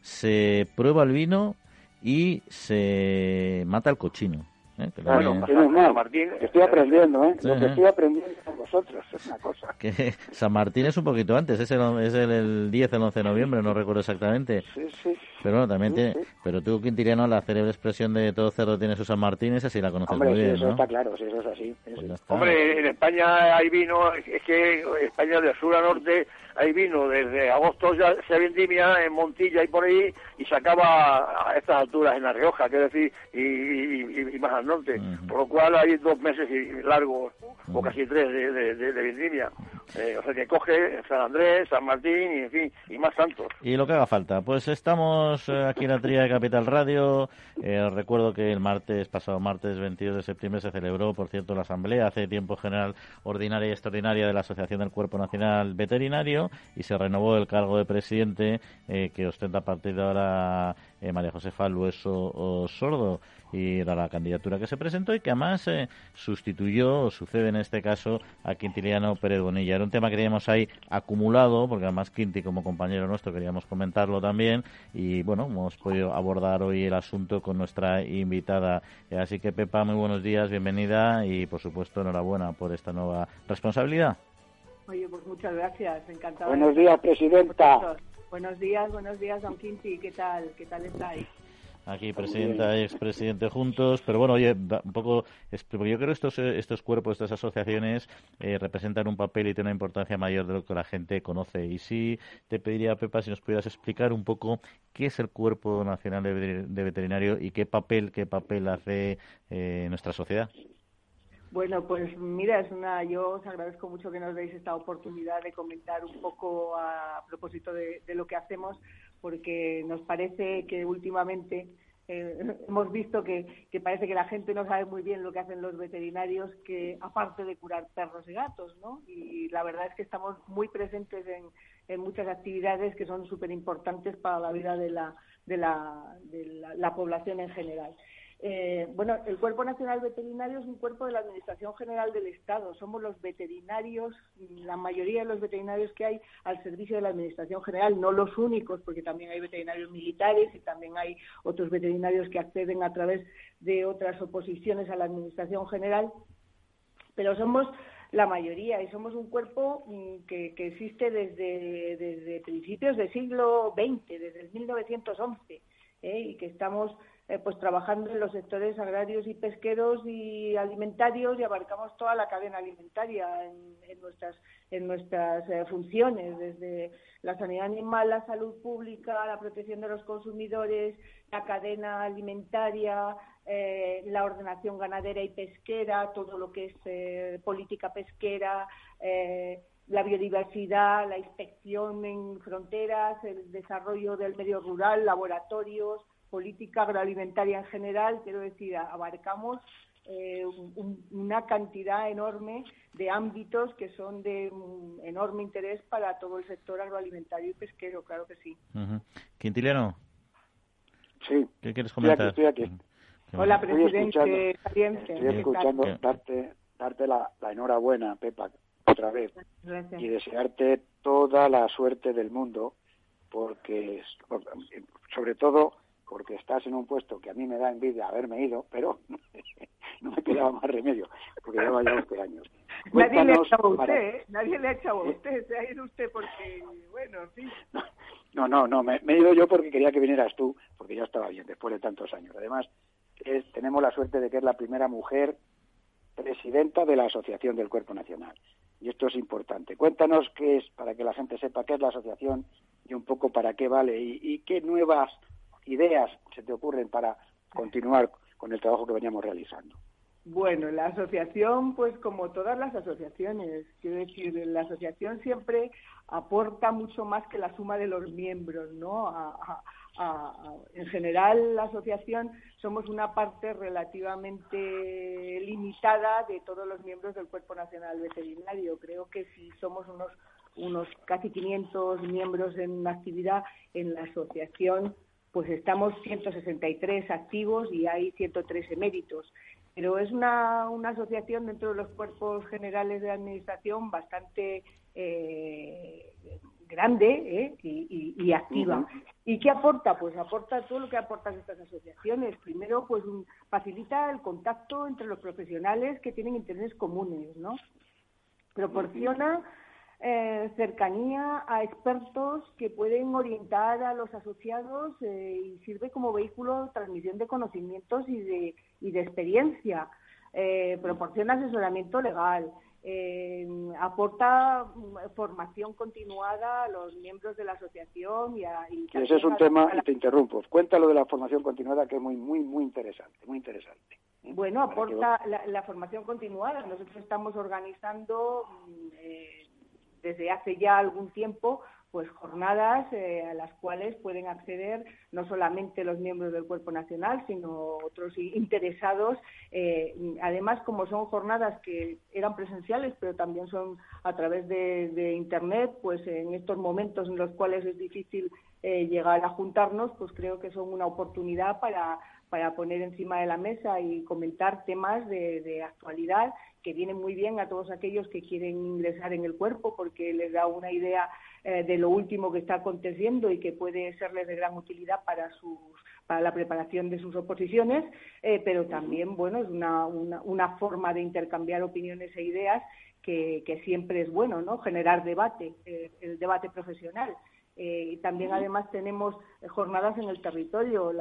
se prueba el vino y se mata el cochino. ¿Eh? bueno, Martín, estoy aprendiendo, ¿eh? Lo que estoy aprendiendo con vosotros es una cosa. Que San Martín es un poquito antes, es el, es el, 10, el 11 de noviembre, no recuerdo exactamente. Sí, sí. Pero bueno, también tiene, pero tú, Quintiliano, la célebre expresión de todo cerdo tiene su San Martín, esa sí la conoces muy bien, eso está claro, sí, eso es así. Pues Hombre, en España hay vino, es que España de sur a norte hay vino desde agosto ya se vendimia en Montilla y por ahí y se acaba a estas alturas en La Rioja, quiero decir, y, más al norte. Por lo cual hay dos meses y largos, o casi tres, de, de, vendimia. Eh, o sea que coge San Andrés, San Martín y en fin, y más santos. Y lo que haga falta. Pues estamos eh, aquí en la Tría de Capital Radio. Eh, recuerdo que el martes, pasado martes 22 de septiembre, se celebró, por cierto, la Asamblea hace tiempo general ordinaria y extraordinaria de la Asociación del Cuerpo Nacional Veterinario y se renovó el cargo de presidente que ostenta a partir de ahora María Josefa Lueso Sordo y era la candidatura que se presentó y que además eh, sustituyó, o sucede en este caso, a Quintiliano Pérez Bonilla. Era un tema que teníamos ahí acumulado, porque además Quinti como compañero nuestro queríamos comentarlo también y bueno, hemos podido abordar hoy el asunto con nuestra invitada. Eh, así que Pepa, muy buenos días, bienvenida y por supuesto enhorabuena por esta nueva responsabilidad. Oye, pues muchas gracias, encantado. Buenos días, presidenta. Buenos días, buenos días, don Quinti, ¿qué tal? ¿Qué tal estáis? aquí presidenta y expresidente juntos, pero bueno, oye, un poco, yo creo que estos, estos cuerpos, estas asociaciones eh, representan un papel y tienen una importancia mayor de lo que la gente conoce. Y sí, te pediría, Pepa, si nos pudieras explicar un poco qué es el Cuerpo Nacional de, Veterinario y qué papel, qué papel hace eh, nuestra sociedad. Bueno, pues mira, es una, yo os agradezco mucho que nos deis esta oportunidad de comentar un poco a, propósito de, lo que hacemos porque nos parece que últimamente eh, hemos visto que, parece que la gente no sabe muy bien lo que hacen los veterinarios, que aparte de curar perros y gatos, ¿no? Y la verdad es que estamos muy presentes en, en muchas actividades que son súper importantes para la vida de la, de la, de la población en general. Eh, bueno, el Cuerpo Nacional Veterinario es un cuerpo de la Administración General del Estado. Somos los veterinarios, la mayoría de los veterinarios que hay al servicio de la Administración General, no los únicos, porque también hay veterinarios militares y también hay otros veterinarios que acceden a través de otras oposiciones a la Administración General. Pero somos la mayoría y somos un cuerpo mm, que, existe desde, principios del siglo XX, desde el 1911, ¿eh? y que estamos eh, pues trabajando en los sectores agrarios y pesqueros y alimentarios y abarcamos toda la cadena alimentaria en, nuestras en nuestras eh, funciones desde la sanidad animal, la salud pública, la protección de los consumidores, la cadena alimentaria, eh, la ordenación ganadera y pesquera, todo lo que es política pesquera, la biodiversidad, la inspección en fronteras, el desarrollo del medio rural, laboratorios, política agroalimentaria en general, quiero decir, abarcamos eh, una cantidad enorme de ámbitos que son de enorme interés para todo el sector agroalimentario y pesquero, claro que sí. Quintiliano. Sí. ¿Qué quieres comentar? Estoy aquí, Hola, presidente. Estoy escuchando, darte, darte la, enhorabuena, Pepa, otra vez. Y desearte toda la suerte del mundo, porque, sobre todo, porque estás en un puesto que a mí me da envidia haberme ido, pero no me quedaba más remedio, porque lleva ya 12 años. Nadie le ha echado a usted, ¿eh? Nadie le ha echado a usted, se ha ido usted porque, bueno, en fin. No, no, no, me, he ido yo porque quería que vinieras tú, porque ya estaba bien, después de tantos años. Además, tenemos la suerte de que es la primera mujer presidenta de la Asociación del Cuerpo Nacional. Y esto es importante. Cuéntanos qué es, para que la gente sepa qué es la asociación y un poco para qué vale y qué nuevas ideas se te ocurren para continuar con el trabajo que veníamos realizando. Bueno, la asociación, pues como todas las asociaciones, quiero decir, la asociación siempre aporta mucho más que la suma de los miembros, ¿no? en general, la asociación somos una parte relativamente limitada de todos los miembros del Cuerpo Nacional Veterinario. Creo que si somos unos, unos casi 500 miembros en actividad en la asociación, pues estamos 163 activos y hay 113 eméritos pero es una, una asociación dentro de los cuerpos generales de administración bastante eh, grande ¿eh? y, activa. ¿Y qué aporta? Pues aporta todo lo que aportan estas asociaciones. Primero, pues facilita el contacto entre los profesionales que tienen intereses comunes, ¿no? Proporciona eh, cercanía a expertos que pueden orientar a los asociados eh, y sirve como vehículo de transmisión de conocimientos y de, y de experiencia. Eh, proporciona asesoramiento legal, aporta mm, formación continuada a los miembros de la asociación y, a, ese es un tema y te interrumpo cuéntalo de la formación continuada que es muy muy muy interesante muy interesante bueno aporta la, la, formación continuada nosotros estamos organizando mm, desde hace ya algún tiempo pues jornadas eh, a las cuales pueden acceder no solamente los miembros del Cuerpo Nacional, sino otros interesados. Eh, además, como son jornadas que eran presenciales, pero también son a través de, Internet, pues en estos momentos en los cuales es difícil eh, llegar a juntarnos, pues creo que son una oportunidad para, para poner encima de la mesa y comentar temas de actualidad que viene muy bien a todos aquellos que quieren ingresar en el cuerpo porque les da una idea eh, de lo último que está aconteciendo y que puede serles de gran utilidad para sus para la preparación de sus oposiciones, eh, pero también, bueno, es una, una, forma de intercambiar opiniones e ideas que, siempre es bueno, ¿no? Generar debate, eh, el debate profesional. Y también, además, tenemos jornadas en el territorio.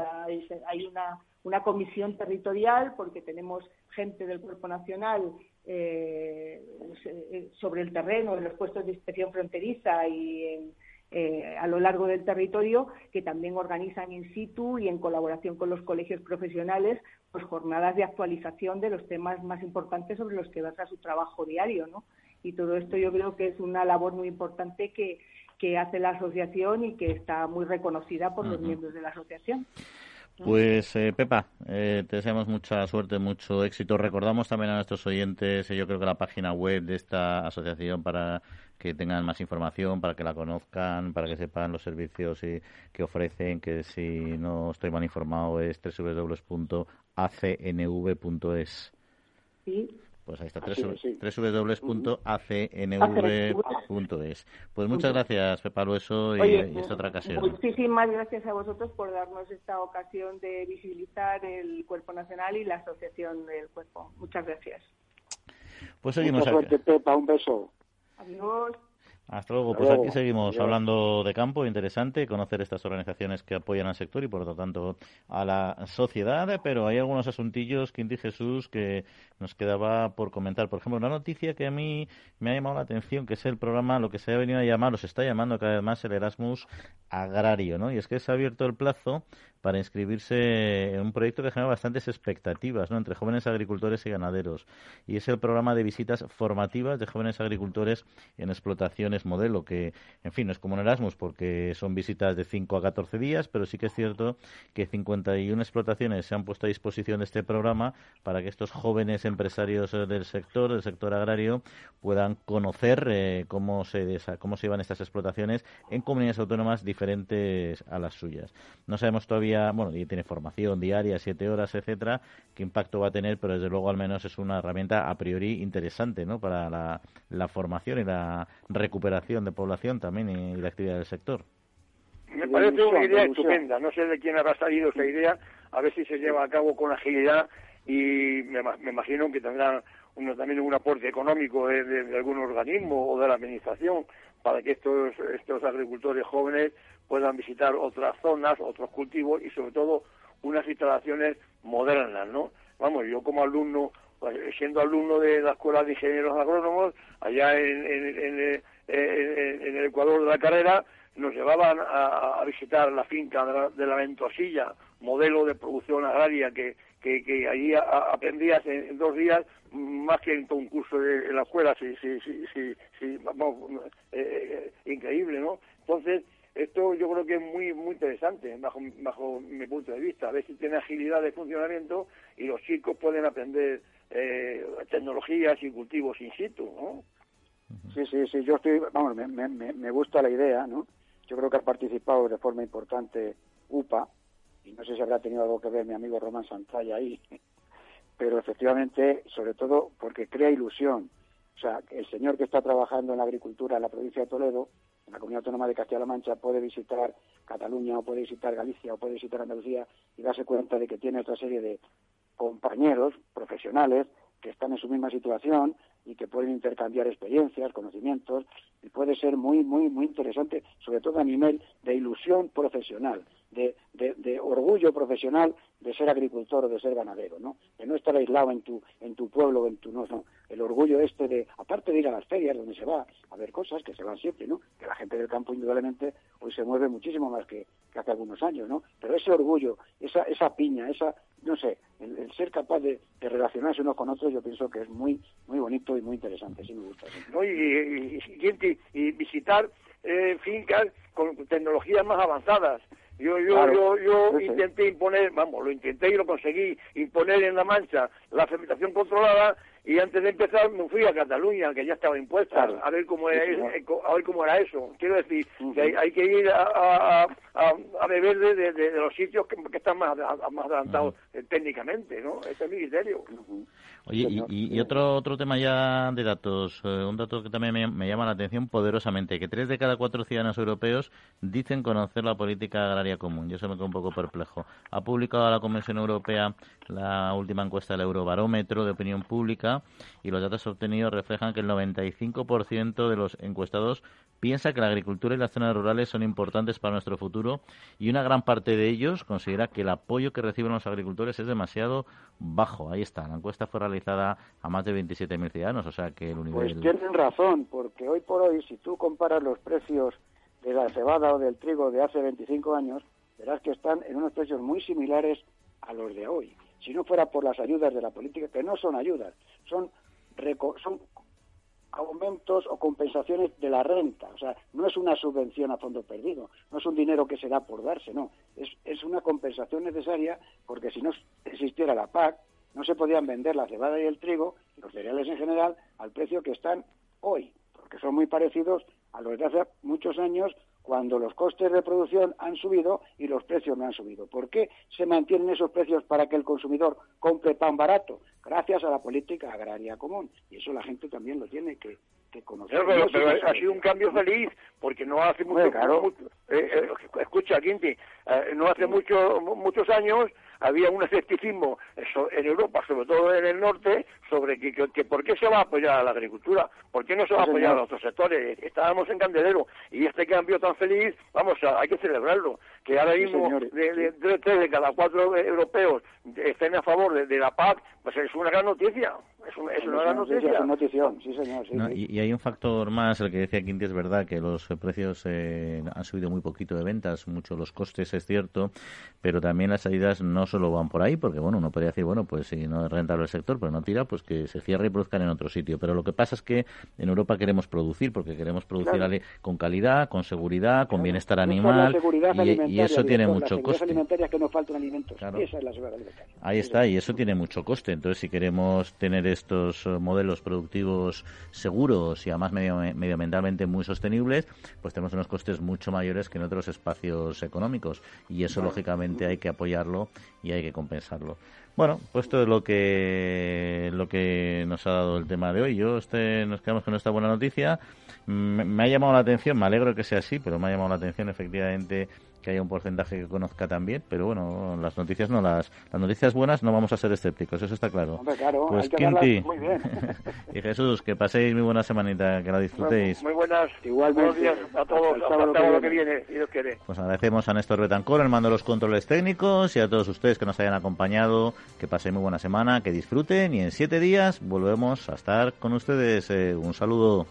hay una, una comisión territorial porque tenemos gente del Cuerpo Nacional eh, eh, sobre el terreno, en los puestos de inspección fronteriza y eh, a lo largo del territorio, que también organizan in situ y en colaboración con los colegios profesionales, pues jornadas de actualización de los temas más importantes sobre los que basa su trabajo diario, ¿no? Y todo esto yo creo que es una labor muy importante que, que hace la asociación y que está muy reconocida por los miembros de la asociación. Pues eh, Pepa, eh, te deseamos mucha suerte, mucho éxito. Recordamos también a nuestros oyentes, eh, yo creo que la página web de esta asociación para que tengan más información, para que la conozcan, para que sepan los servicios y, que ofrecen, que si no estoy mal informado es www.acnv.es. Sí, pues ahí está, www.acnv.es. Pues muchas gracias, Pepa Lueso, y, esta otra ocasión. Muchísimas gracias a vosotros por darnos esta ocasión de visibilizar el Cuerpo Nacional y la Asociación del Cuerpo. Muchas gracias. Pues seguimos. Mucha suerte, Pepa, un beso. Adiós. Hasta luego. Pues aquí seguimos hablando de campo. Interesante conocer estas organizaciones que apoyan al sector y, por lo tanto, a la sociedad. Pero hay algunos asuntillos, Quinti Jesús, que nos quedaba por comentar. Por ejemplo, una noticia que a mí me ha llamado la atención, que es el programa, lo que se ha venido a llamar, o se está llamando cada vez más el Erasmus Agrario, ¿no? Y es que se ha abierto el plazo para inscribirse en un proyecto que genera bastantes expectativas ¿no? entre jóvenes agricultores y ganaderos. Y es el programa de visitas formativas de jóvenes agricultores en explotaciones modelo, que, en fin, no es como en Erasmus porque son visitas de 5 a 14 días, pero sí que es cierto que 51 explotaciones se han puesto a disposición de este programa para que estos jóvenes empresarios eh, del sector, del sector agrario, puedan conocer eh, cómo, se, cómo se llevan estas explotaciones en comunidades autónomas diferentes a las suyas. No sabemos todavía, bueno, y tiene formación diaria, siete horas, etcétera, qué impacto va a tener, pero desde luego al menos es una herramienta a priori interesante ¿no? para la, formación y la recuperación de población también y, la actividad del sector. Me parece una idea estupenda. No sé de quién habrá salido esa idea, a ver si se lleva a cabo con agilidad y me, imagino que tendrá uno, también un aporte económico de, algún organismo o de la administración para que estos, estos agricultores jóvenes puedan visitar otras zonas, otros cultivos y sobre todo unas instalaciones modernas, ¿no? Vamos, yo como alumno, pues, siendo alumno de la Escuela de Ingenieros Agrónomos, allá en, en, el Ecuador de la carrera, nos llevaban a, visitar la finca de la, Ventosilla, modelo de producción agraria que, que, allí aprendías en, dos días más que en un curso de, la escuela, sí, sí, sí, sí, vamos, eh, eh, increíble, ¿no? Entonces, esto yo creo que es muy muy interesante bajo, bajo mi punto de vista, a ver si tiene agilidad de funcionamiento y los chicos pueden aprender eh, tecnologías y cultivos in situ, ¿no? Sí, sí, sí, yo estoy, vamos, me, me, me gusta la idea, ¿no? Yo creo que ha participado de forma importante UPA, y no sé si habrá tenido algo que ver mi amigo Román Santalla ahí, pero efectivamente, sobre todo porque crea ilusión. O sea, el señor que está trabajando en la agricultura en la provincia de Toledo en la Comunidad Autónoma de Castilla-La Mancha puede visitar Cataluña o puede visitar Galicia o puede visitar Andalucía y darse cuenta de que tiene otra serie de compañeros profesionales que están en su misma situación y que pueden intercambiar experiencias, conocimientos, y puede ser muy, muy, muy interesante, sobre todo a nivel de ilusión profesional, de, de, orgullo profesional de ser agricultor o de ser ganadero, ¿no? De no estar aislado en tu, en tu pueblo, en tu, no, no, el orgullo este de, aparte de ir a las ferias donde se va a ver cosas, que se van siempre, ¿no? Que la gente del campo indudablemente hoy se mueve muchísimo más que, hace algunos años, ¿no? Pero ese orgullo, esa, esa piña, esa, no sé, el, ser capaz de, relacionarse unos con otros, yo pienso que es muy, muy bonito y muy interesante, sí me gusta. Y, y, visitar eh, fincas con tecnologías más avanzadas. Yo, yo, yo, yo intenté imponer, vamos, lo intenté y lo conseguí, imponer en La Mancha la fermentación controlada y antes de empezar me fui a Cataluña, que ya estaba impuesta, a ver cómo era, a ver cómo era eso. Quiero decir, que hay, que ir a, a, beber de, de, los sitios que, están más, más adelantados eh, técnicamente, ¿no? Ese es mi criterio. Oye, y, otro otro tema ya de datos, eh, un dato que también me, llama la atención poderosamente, que tres de cada cuatro ciudadanos europeos dicen conocer la política agraria común. Yo se me quedo un poco perplejo. Ha publicado la Comisión Europea la última encuesta del Eurobarómetro de opinión pública y los datos obtenidos reflejan que el 95% de los encuestados piensa que la agricultura y las zonas rurales son importantes para nuestro futuro y una gran parte de ellos considera que el apoyo que reciben los agricultores es demasiado bajo. Ahí está, la encuesta fue realizada a más de 27.000 ciudadanos, o sea que el Pues tienen razón, porque hoy por hoy, si tú comparas los precios de la cebada o del trigo de hace 25 años, verás que están en unos precios muy similares a los de hoy. Si no fuera por las ayudas de la política, que no son ayudas, son, son aumentos o compensaciones de la renta. O sea, no es una subvención a fondo perdido, no es un dinero que se da por darse, no. Es, es una compensación necesaria porque si no existiera la PAC, no se podían vender la cebada y el trigo, los cereales en general, al precio que están hoy, porque son muy parecidos a los de hace muchos años cuando los costes de producción han subido y los precios no han subido. ¿Por qué se mantienen esos precios para que el consumidor compre pan barato? Gracias a la política agraria común. Y eso la gente también lo tiene que, conocer. Pero, ha sido un cambio feliz, porque no hace mucho... Eh, eh, escucha, Quinti, eh, no hace mucho, muchos años había un escepticismo en Europa, sobre todo en el norte, sobre que, que, por qué se va a apoyar a la agricultura, por qué no se va a apoyar a otros sectores. Estábamos en candelero y este cambio tan feliz, vamos, hay que celebrarlo. Que ahora mismo de, tres de cada cuatro europeos estén a favor de, la PAC, pues es una gran noticia. Es, una, gran noticia. notición, sí, señor. y, hay un factor más, el que decía Quinti, es verdad que los precios eh, han subido muy poquito de ventas, mucho los costes, es cierto, pero también las salidas no no solo van por ahí, porque bueno, uno podría decir, bueno, pues si no es rentable el sector, pero no tira, pues que se cierre y produzcan en otro sitio. Pero lo que pasa es que en Europa queremos producir, porque queremos producir con calidad, con seguridad, con bienestar animal, y, eso tiene mucho coste. que no faltan alimentos. Esa es la Ahí está, y eso tiene mucho coste. Entonces, si queremos tener estos eh, modelos productivos seguros y además medio, medioambientalmente muy sostenibles, pues tenemos unos costes mucho mayores que en otros espacios económicos. Y eso, lógicamente, hay que apoyarlo y hay que compensarlo. Bueno, pues esto es lo que, lo que nos ha dado el tema de hoy. Yo este, nos quedamos con esta buena noticia. me ha llamado la atención, me alegro que sea así, pero me ha llamado la atención efectivamente que haya un porcentaje que conozca también, pero bueno, las noticias no las las noticias buenas no vamos a ser escépticos, eso está claro. claro pues Quinti muy bien. y Jesús, que paséis muy buena semanita, que la disfrutéis. Muy, buenas, igual buenos días a todos, hasta, lo que viene, y Dios quiere. Pues agradecemos a Néstor Betancor, el mando de los controles técnicos y a todos ustedes que nos hayan acompañado, que pasen muy buena semana, que disfruten y en siete días volvemos a estar con ustedes. Eh, un saludo.